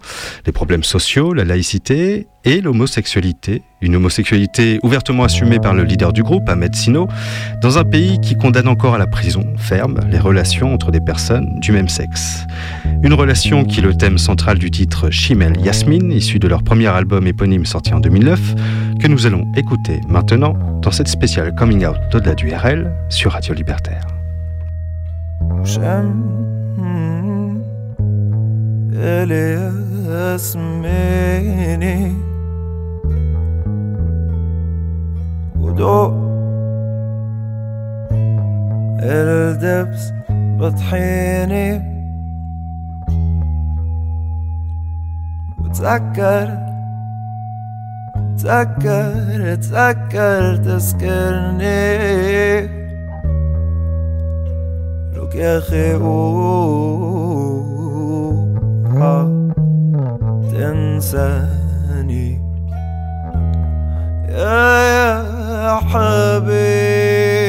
les problèmes sociaux, la laïcité et l'homosexualité. Une homosexualité ouvertement assumée par le leader du groupe, Ahmed Sino, dans un pays qui condamne encore à la prison ferme les relations entre des personnes du même sexe. Une relation qui le thème central du titre Chimel Yasmine, issu de leur premier album éponyme sorti en 2009, que nous allons écouter maintenant dans cette spéciale Coming Out d'au-delà du RL sur Radio Libertaire. J'aime اللي يسميني ودوق الدبس بطحيني وتذكر تذكر تذكر تذكرني. لك يا أخي أوعى تنساني. يا يا حبيبي.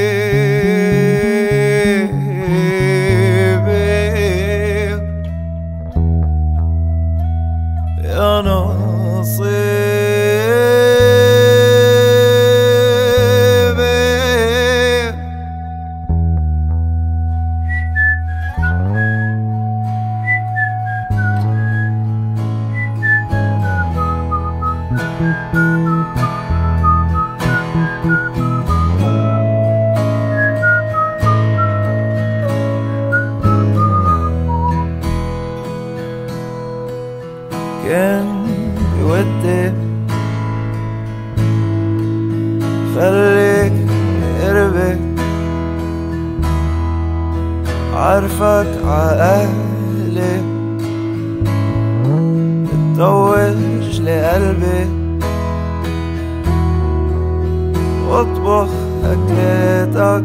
عارفك عقلي بتطوج لي قلبي واطبخ أكلاتك.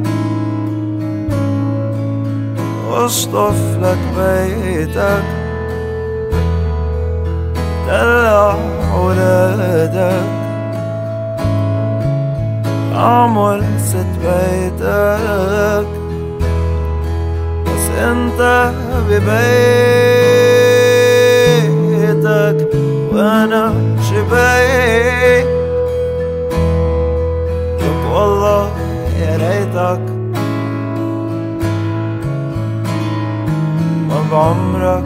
واشطف لك بيتك. دلع ولادك أعمل ست بيتك. انت ببيتك وانا شبيك لك والله يا ريتك ما بعمرك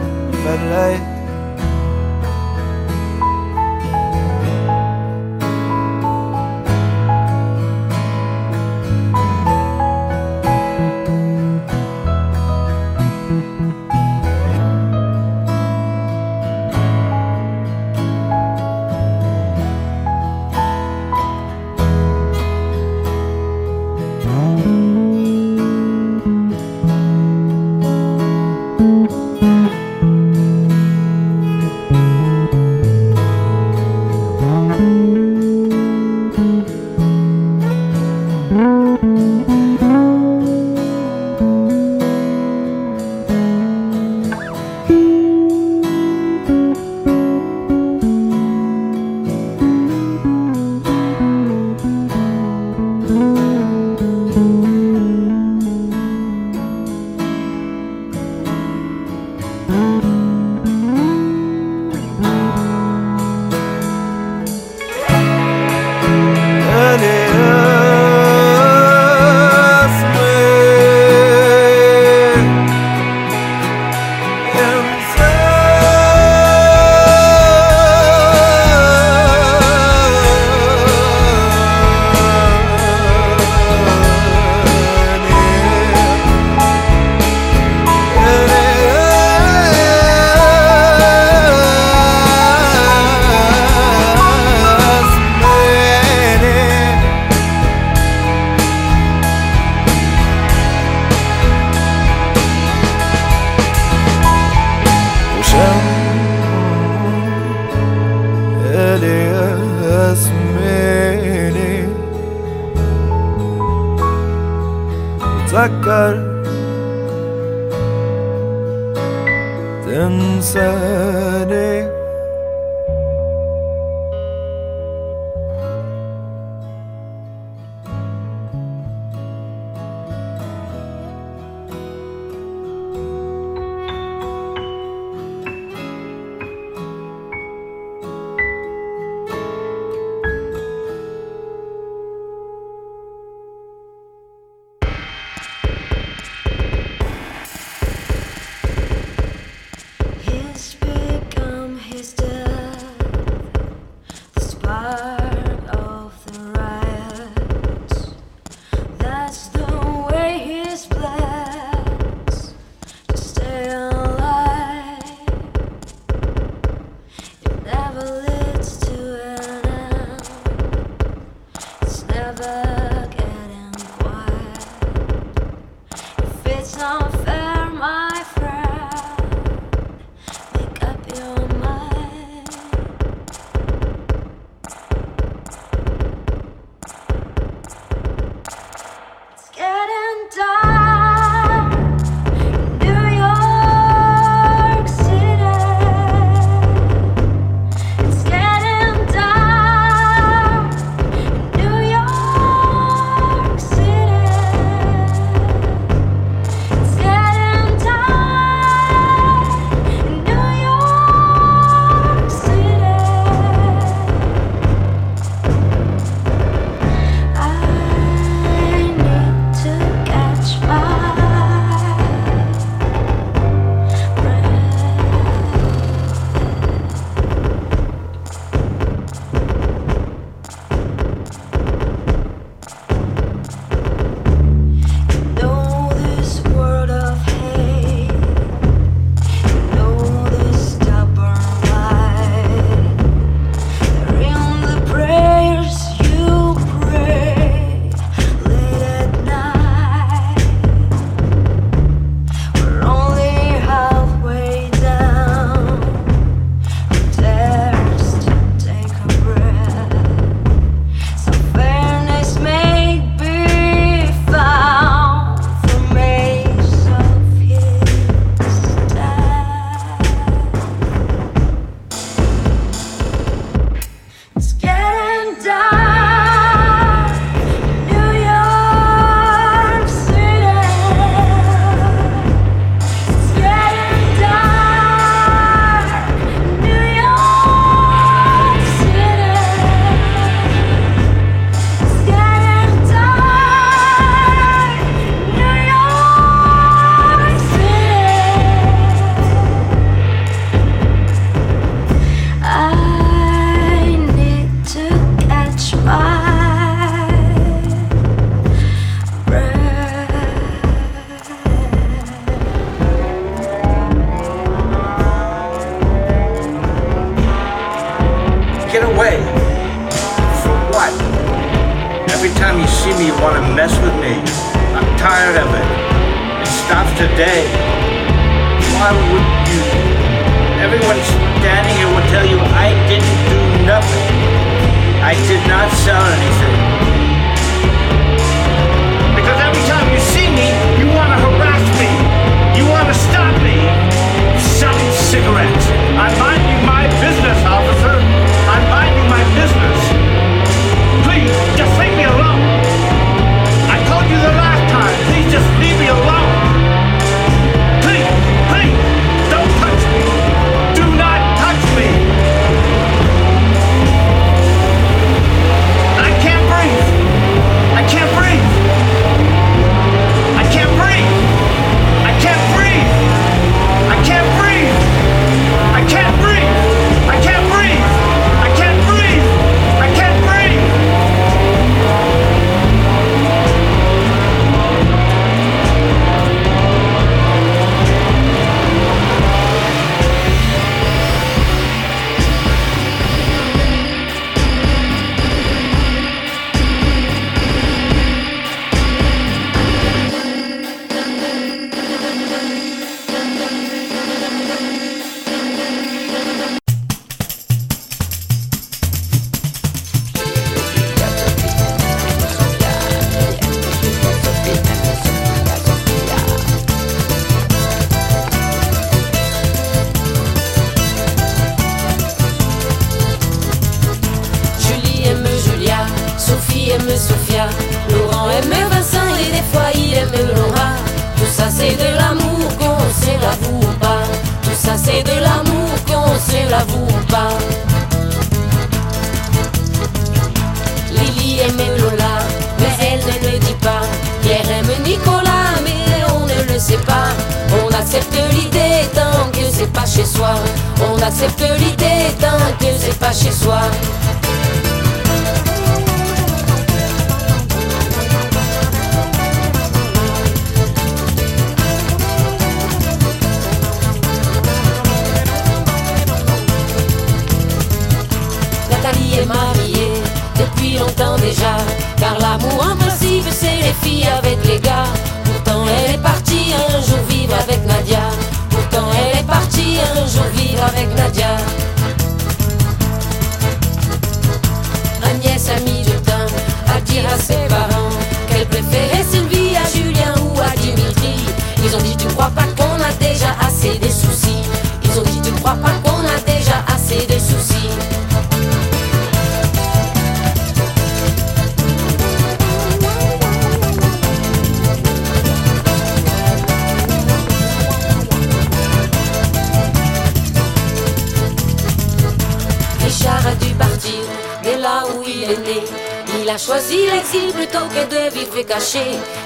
chez soi.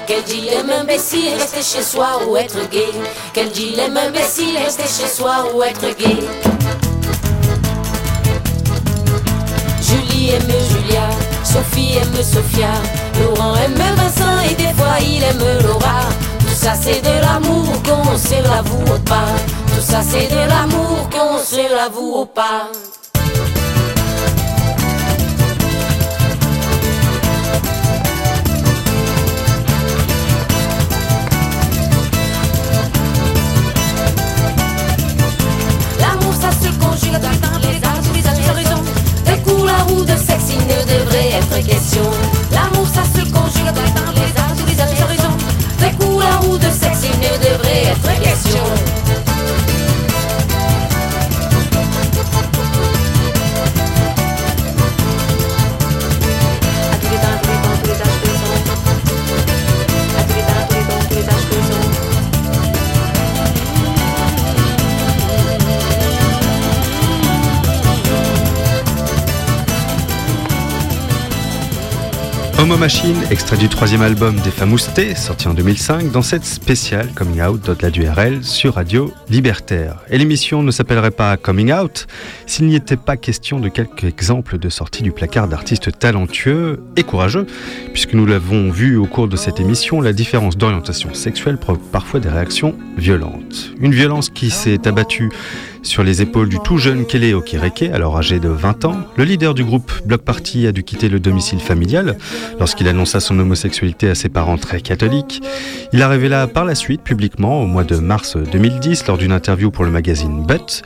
Quel dilemme imbécile, rester chez soi ou être gay. Quel dilemme imbécile, rester chez soi ou être gay. Julie aime Julia, Sophie aime Sophia, Laurent aime Vincent et des fois il aime Laura. Tout ça c'est de l'amour qu'on se l'avoue pas. Tout ça c'est de l'amour qu'on se l'avoue pas. Homo Machine, extrait du troisième album des Famous T, sorti en 2005, dans cette spéciale Coming Out au-delà du RL sur Radio Libertaire. Et l'émission ne s'appellerait pas Coming Out s'il n'y était pas question de quelques exemples de sorties du placard d'artistes talentueux et courageux, puisque nous l'avons vu au cours de cette émission, la différence d'orientation sexuelle provoque parfois des réactions violentes. Une violence qui s'est abattue sur les épaules du tout jeune Kelly Okereke, alors âgé de 20 ans, le leader du groupe Block Party a dû quitter le domicile familial lorsqu'il annonça son homosexualité à ses parents très catholiques. Il a révélé par la suite publiquement au mois de mars 2010 lors d'une interview pour le magazine But,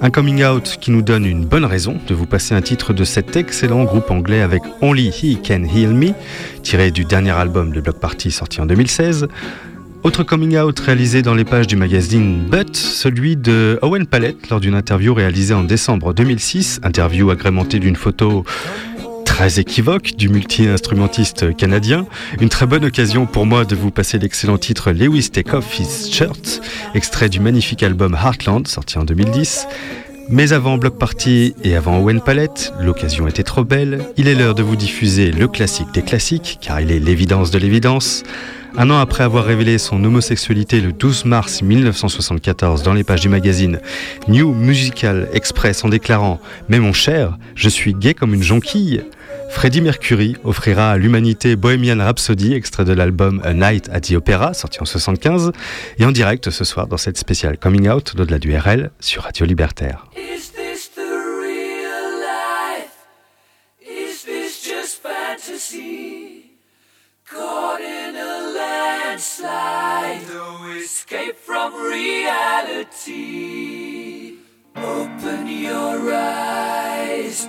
un coming out qui nous donne une bonne raison de vous passer un titre de cet excellent groupe anglais avec Only He Can Heal Me, tiré du dernier album de Block Party sorti en 2016. Autre coming out réalisé dans les pages du magazine But, celui de Owen Palette lors d'une interview réalisée en décembre 2006, interview agrémentée d'une photo très équivoque du multi-instrumentiste canadien. Une très bonne occasion pour moi de vous passer l'excellent titre Lewis Take Off His Shirt, extrait du magnifique album Heartland sorti en 2010. Mais avant Block Party et avant Owen Palette, l'occasion était trop belle. Il est l'heure de vous diffuser le classique des classiques, car il est l'évidence de l'évidence. Un an après avoir révélé son homosexualité le 12 mars 1974 dans les pages du magazine New Musical Express en déclarant Mais mon cher, je suis gay comme une jonquille. Freddie Mercury offrira à l'humanité Bohemian Rhapsody, extrait de l'album A Night at the Opera, sorti en 75, et en direct ce soir dans cette spéciale Coming Out d'au-delà du RL sur Radio Libertaire. Is this just fantasy? Caught in a landslide, no escape from reality. Open your eyes,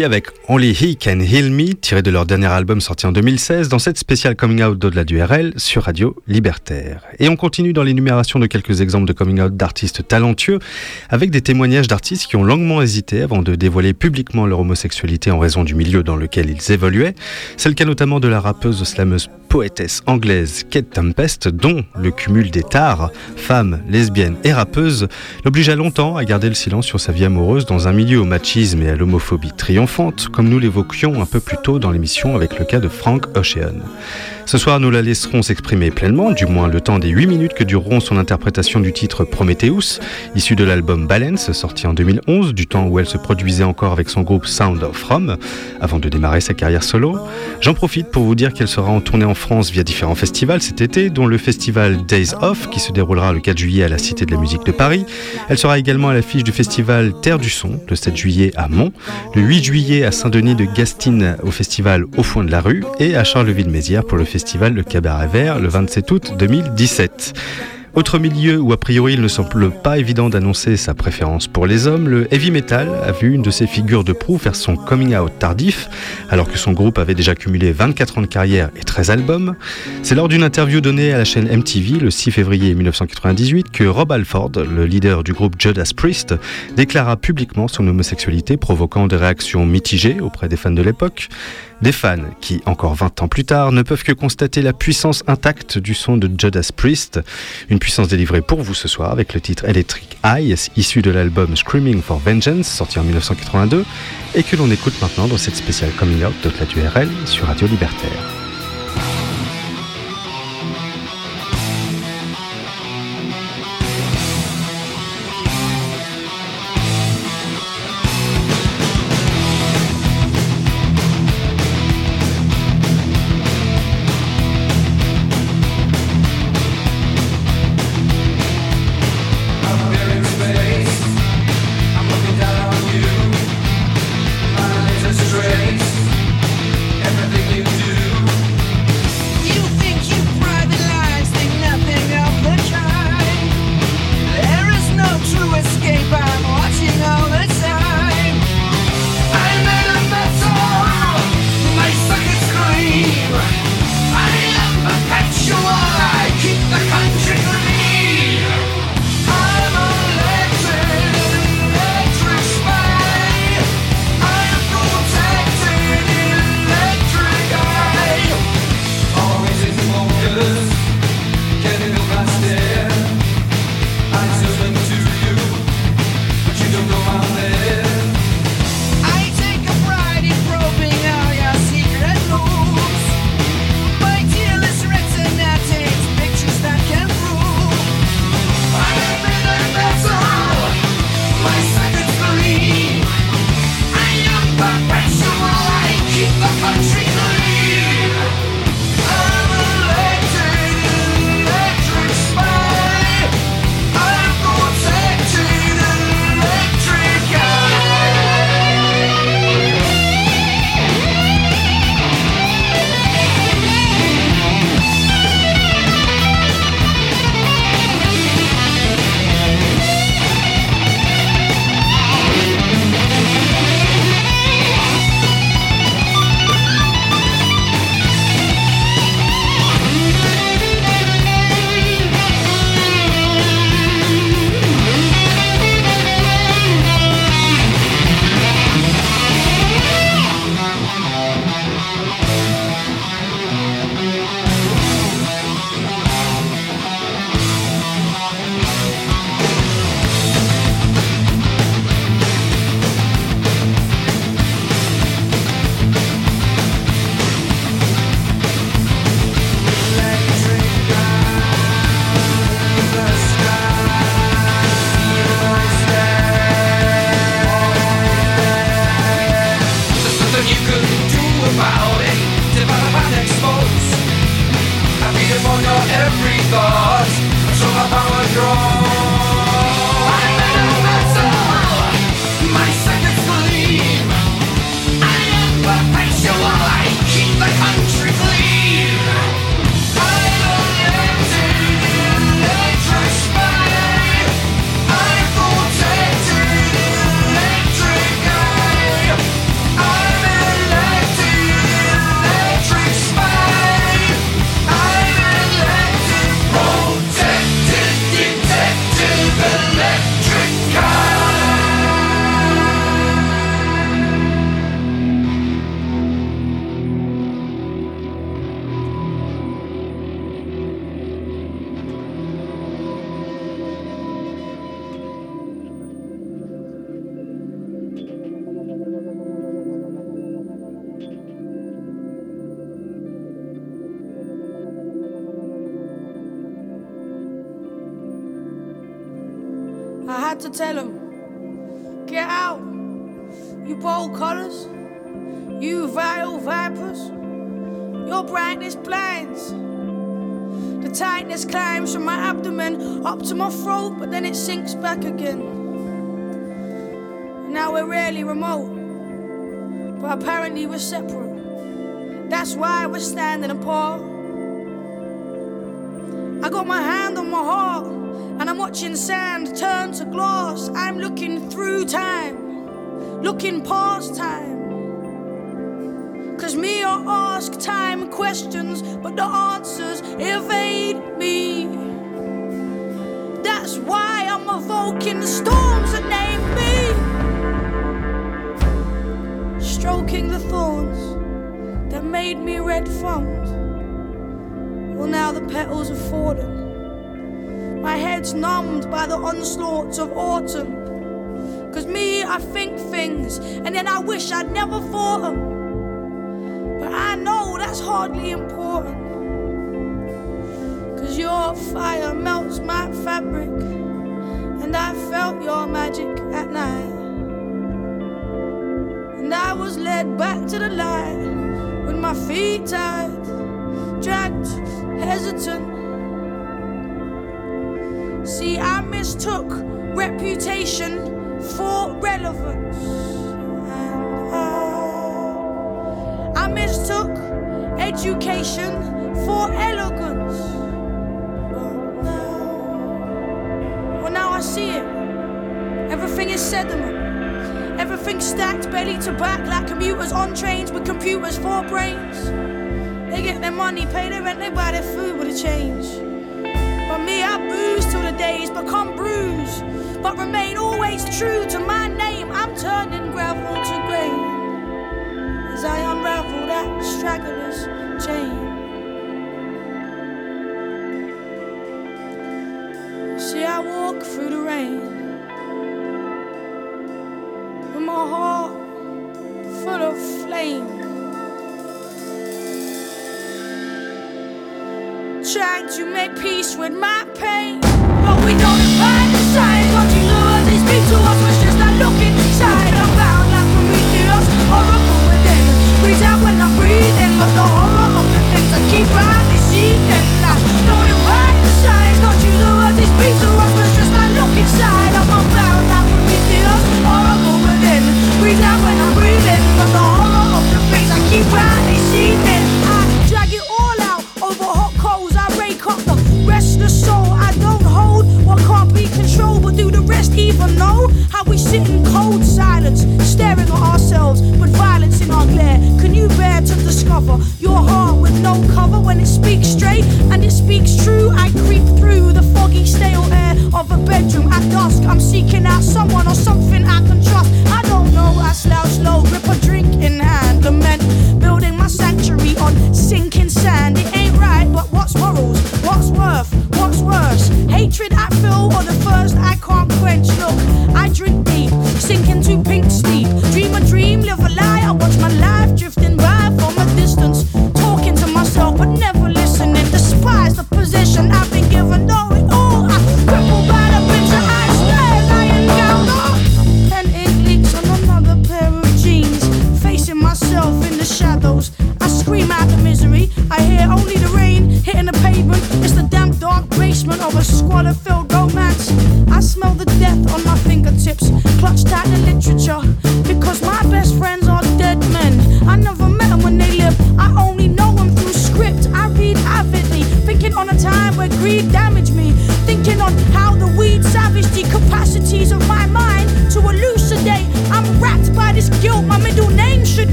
Avec Only He Can Heal Me, tiré de leur dernier album sorti en 2016, dans cette spéciale coming out d'au-delà du RL sur Radio Libertaire. Et on continue dans l'énumération de quelques exemples de coming out d'artistes talentueux, avec des témoignages d'artistes qui ont longuement hésité avant de dévoiler publiquement leur homosexualité en raison du milieu dans lequel ils évoluaient. C'est le cas notamment de la rappeuse slameuse poétesse anglaise Kate Tempest, dont le cumul des tares, femme, lesbienne et rappeuse, l'obligea longtemps à garder le silence sur sa vie amoureuse dans un milieu au machisme et à l'homophobie triomphante, comme nous l'évoquions un peu plus tôt dans l'émission avec le cas de Frank Ocean. Ce soir, nous la laisserons s'exprimer pleinement, du moins le temps des 8 minutes que dureront son interprétation du titre Prometheus, issu de l'album Balance, sorti en 2011, du temps où elle se produisait encore avec son groupe Sound of Rome, avant de démarrer sa carrière solo. J'en profite pour vous dire qu'elle sera en tournée en France via différents festivals cet été, dont le festival Days Off, qui se déroulera le 4 juillet à la Cité de la Musique de Paris. Elle sera également à l'affiche du festival Terre du Son, le 7 juillet à Mont, le 8 juillet à Saint-Denis de Gastine au festival Au Fond de la Rue, et à Charleville-Mézières pour le festival Le Cabaret Vert le 27 août 2017. Autre milieu où a priori il ne semble pas évident d'annoncer sa préférence pour les hommes, le heavy metal a vu une de ses figures de proue faire son coming out tardif, alors que son groupe avait déjà cumulé 24 ans de carrière et 13 albums. C'est lors d'une interview donnée à la chaîne MTV le 6 février 1998 que Rob Alford, le leader du groupe Judas Priest, déclara publiquement son homosexualité, provoquant des réactions mitigées auprès des fans de l'époque. Des fans qui, encore 20 ans plus tard, ne peuvent que constater la puissance intacte du son de Judas Priest, une puissance délivrée pour vous ce soir avec le titre Electric Eye, issu de l'album Screaming for Vengeance, sorti en 1982, et que l'on écoute maintenant dans cette spéciale coming out de la URL sur Radio Libertaire. tell them, get out, you bold colors, you vile vipers, your brightness blinds. The tightness climbs from my abdomen up to my throat, but then it sinks back again. Now we're really remote, but apparently we're separate. That's why we're standing apart. I got my hand on my heart and I'm watching sand turn to glass. I'm looking through time, looking past time. Cause me I ask time questions, but the answers evade me. That's why I'm evoking the storms that name me. Stroking the thorns that made me red thumbed. Well, now the petals are falling my head's numbed by the onslaughts of autumn. Cause me, I think things, and then I wish I'd never thought them. But I know that's hardly important. Cause your fire melts my fabric, and I felt your magic at night. And I was led back to the light with my feet tied, dragged, hesitant. See, I mistook reputation for relevance. And, uh, I mistook education for elegance. Well, now I see it. Everything is sediment. Everything stacked belly to back like commuters on trains with computers for brains. They get their money, pay their rent, they buy their food with a change. For me, I booze till the days become bruised, but remain always true to my name. I'm turning gravel to grain as I unravel that straggler's chain. See, I walk through the rain. make peace with my pain. Or something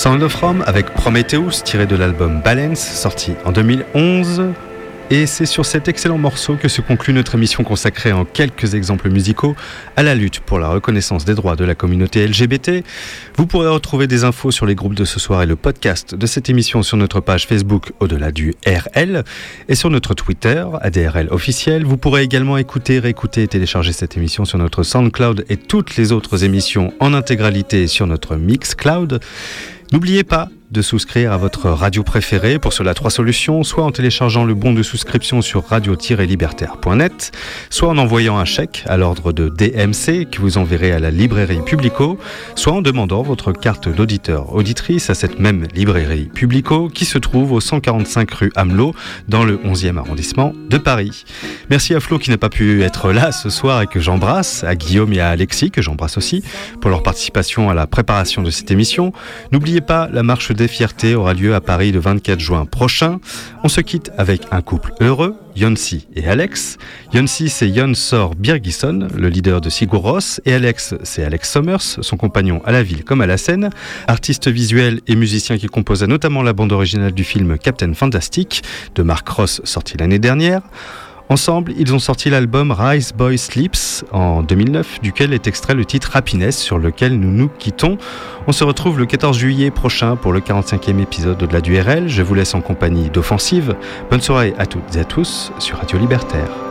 Sound of Rome avec Prometheus tiré de l'album Balance sorti en 2011. Et c'est sur cet excellent morceau que se conclut notre émission consacrée en quelques exemples musicaux à la lutte pour la reconnaissance des droits de la communauté LGBT. Vous pourrez retrouver des infos sur les groupes de ce soir et le podcast de cette émission sur notre page Facebook au-delà du RL et sur notre Twitter ADRL officiel. Vous pourrez également écouter, réécouter et télécharger cette émission sur notre SoundCloud et toutes les autres émissions en intégralité sur notre Mixcloud. N'oubliez pas de souscrire à votre radio préférée. Pour cela, trois solutions, soit en téléchargeant le bon de souscription sur radio-libertaire.net, soit en envoyant un chèque à l'ordre de DMC que vous enverrez à la librairie Publico, soit en demandant votre carte d'auditeur auditrice à cette même librairie Publico qui se trouve au 145 rue Hamelot dans le 11e arrondissement de Paris. Merci à Flo qui n'a pas pu être là ce soir et que j'embrasse, à Guillaume et à Alexis que j'embrasse aussi pour leur participation à la préparation de cette émission. N'oubliez pas la marche des fiertés aura lieu à Paris le 24 juin prochain. On se quitte avec un couple heureux, Yonsi et Alex. Yonsi, c'est Jon Sor Birgisson, le leader de Sigur Rós, et Alex, c'est Alex Summers, son compagnon à la ville comme à la scène, artiste visuel et musicien qui composa notamment la bande originale du film Captain Fantastic de Mark Ross sorti l'année dernière. Ensemble, ils ont sorti l'album Rise Boy Sleeps en 2009, duquel est extrait le titre Happiness sur lequel nous nous quittons. On se retrouve le 14 juillet prochain pour le 45e épisode de la DURL. Je vous laisse en compagnie d'Offensive. Bonne soirée à toutes et à tous sur Radio Libertaire.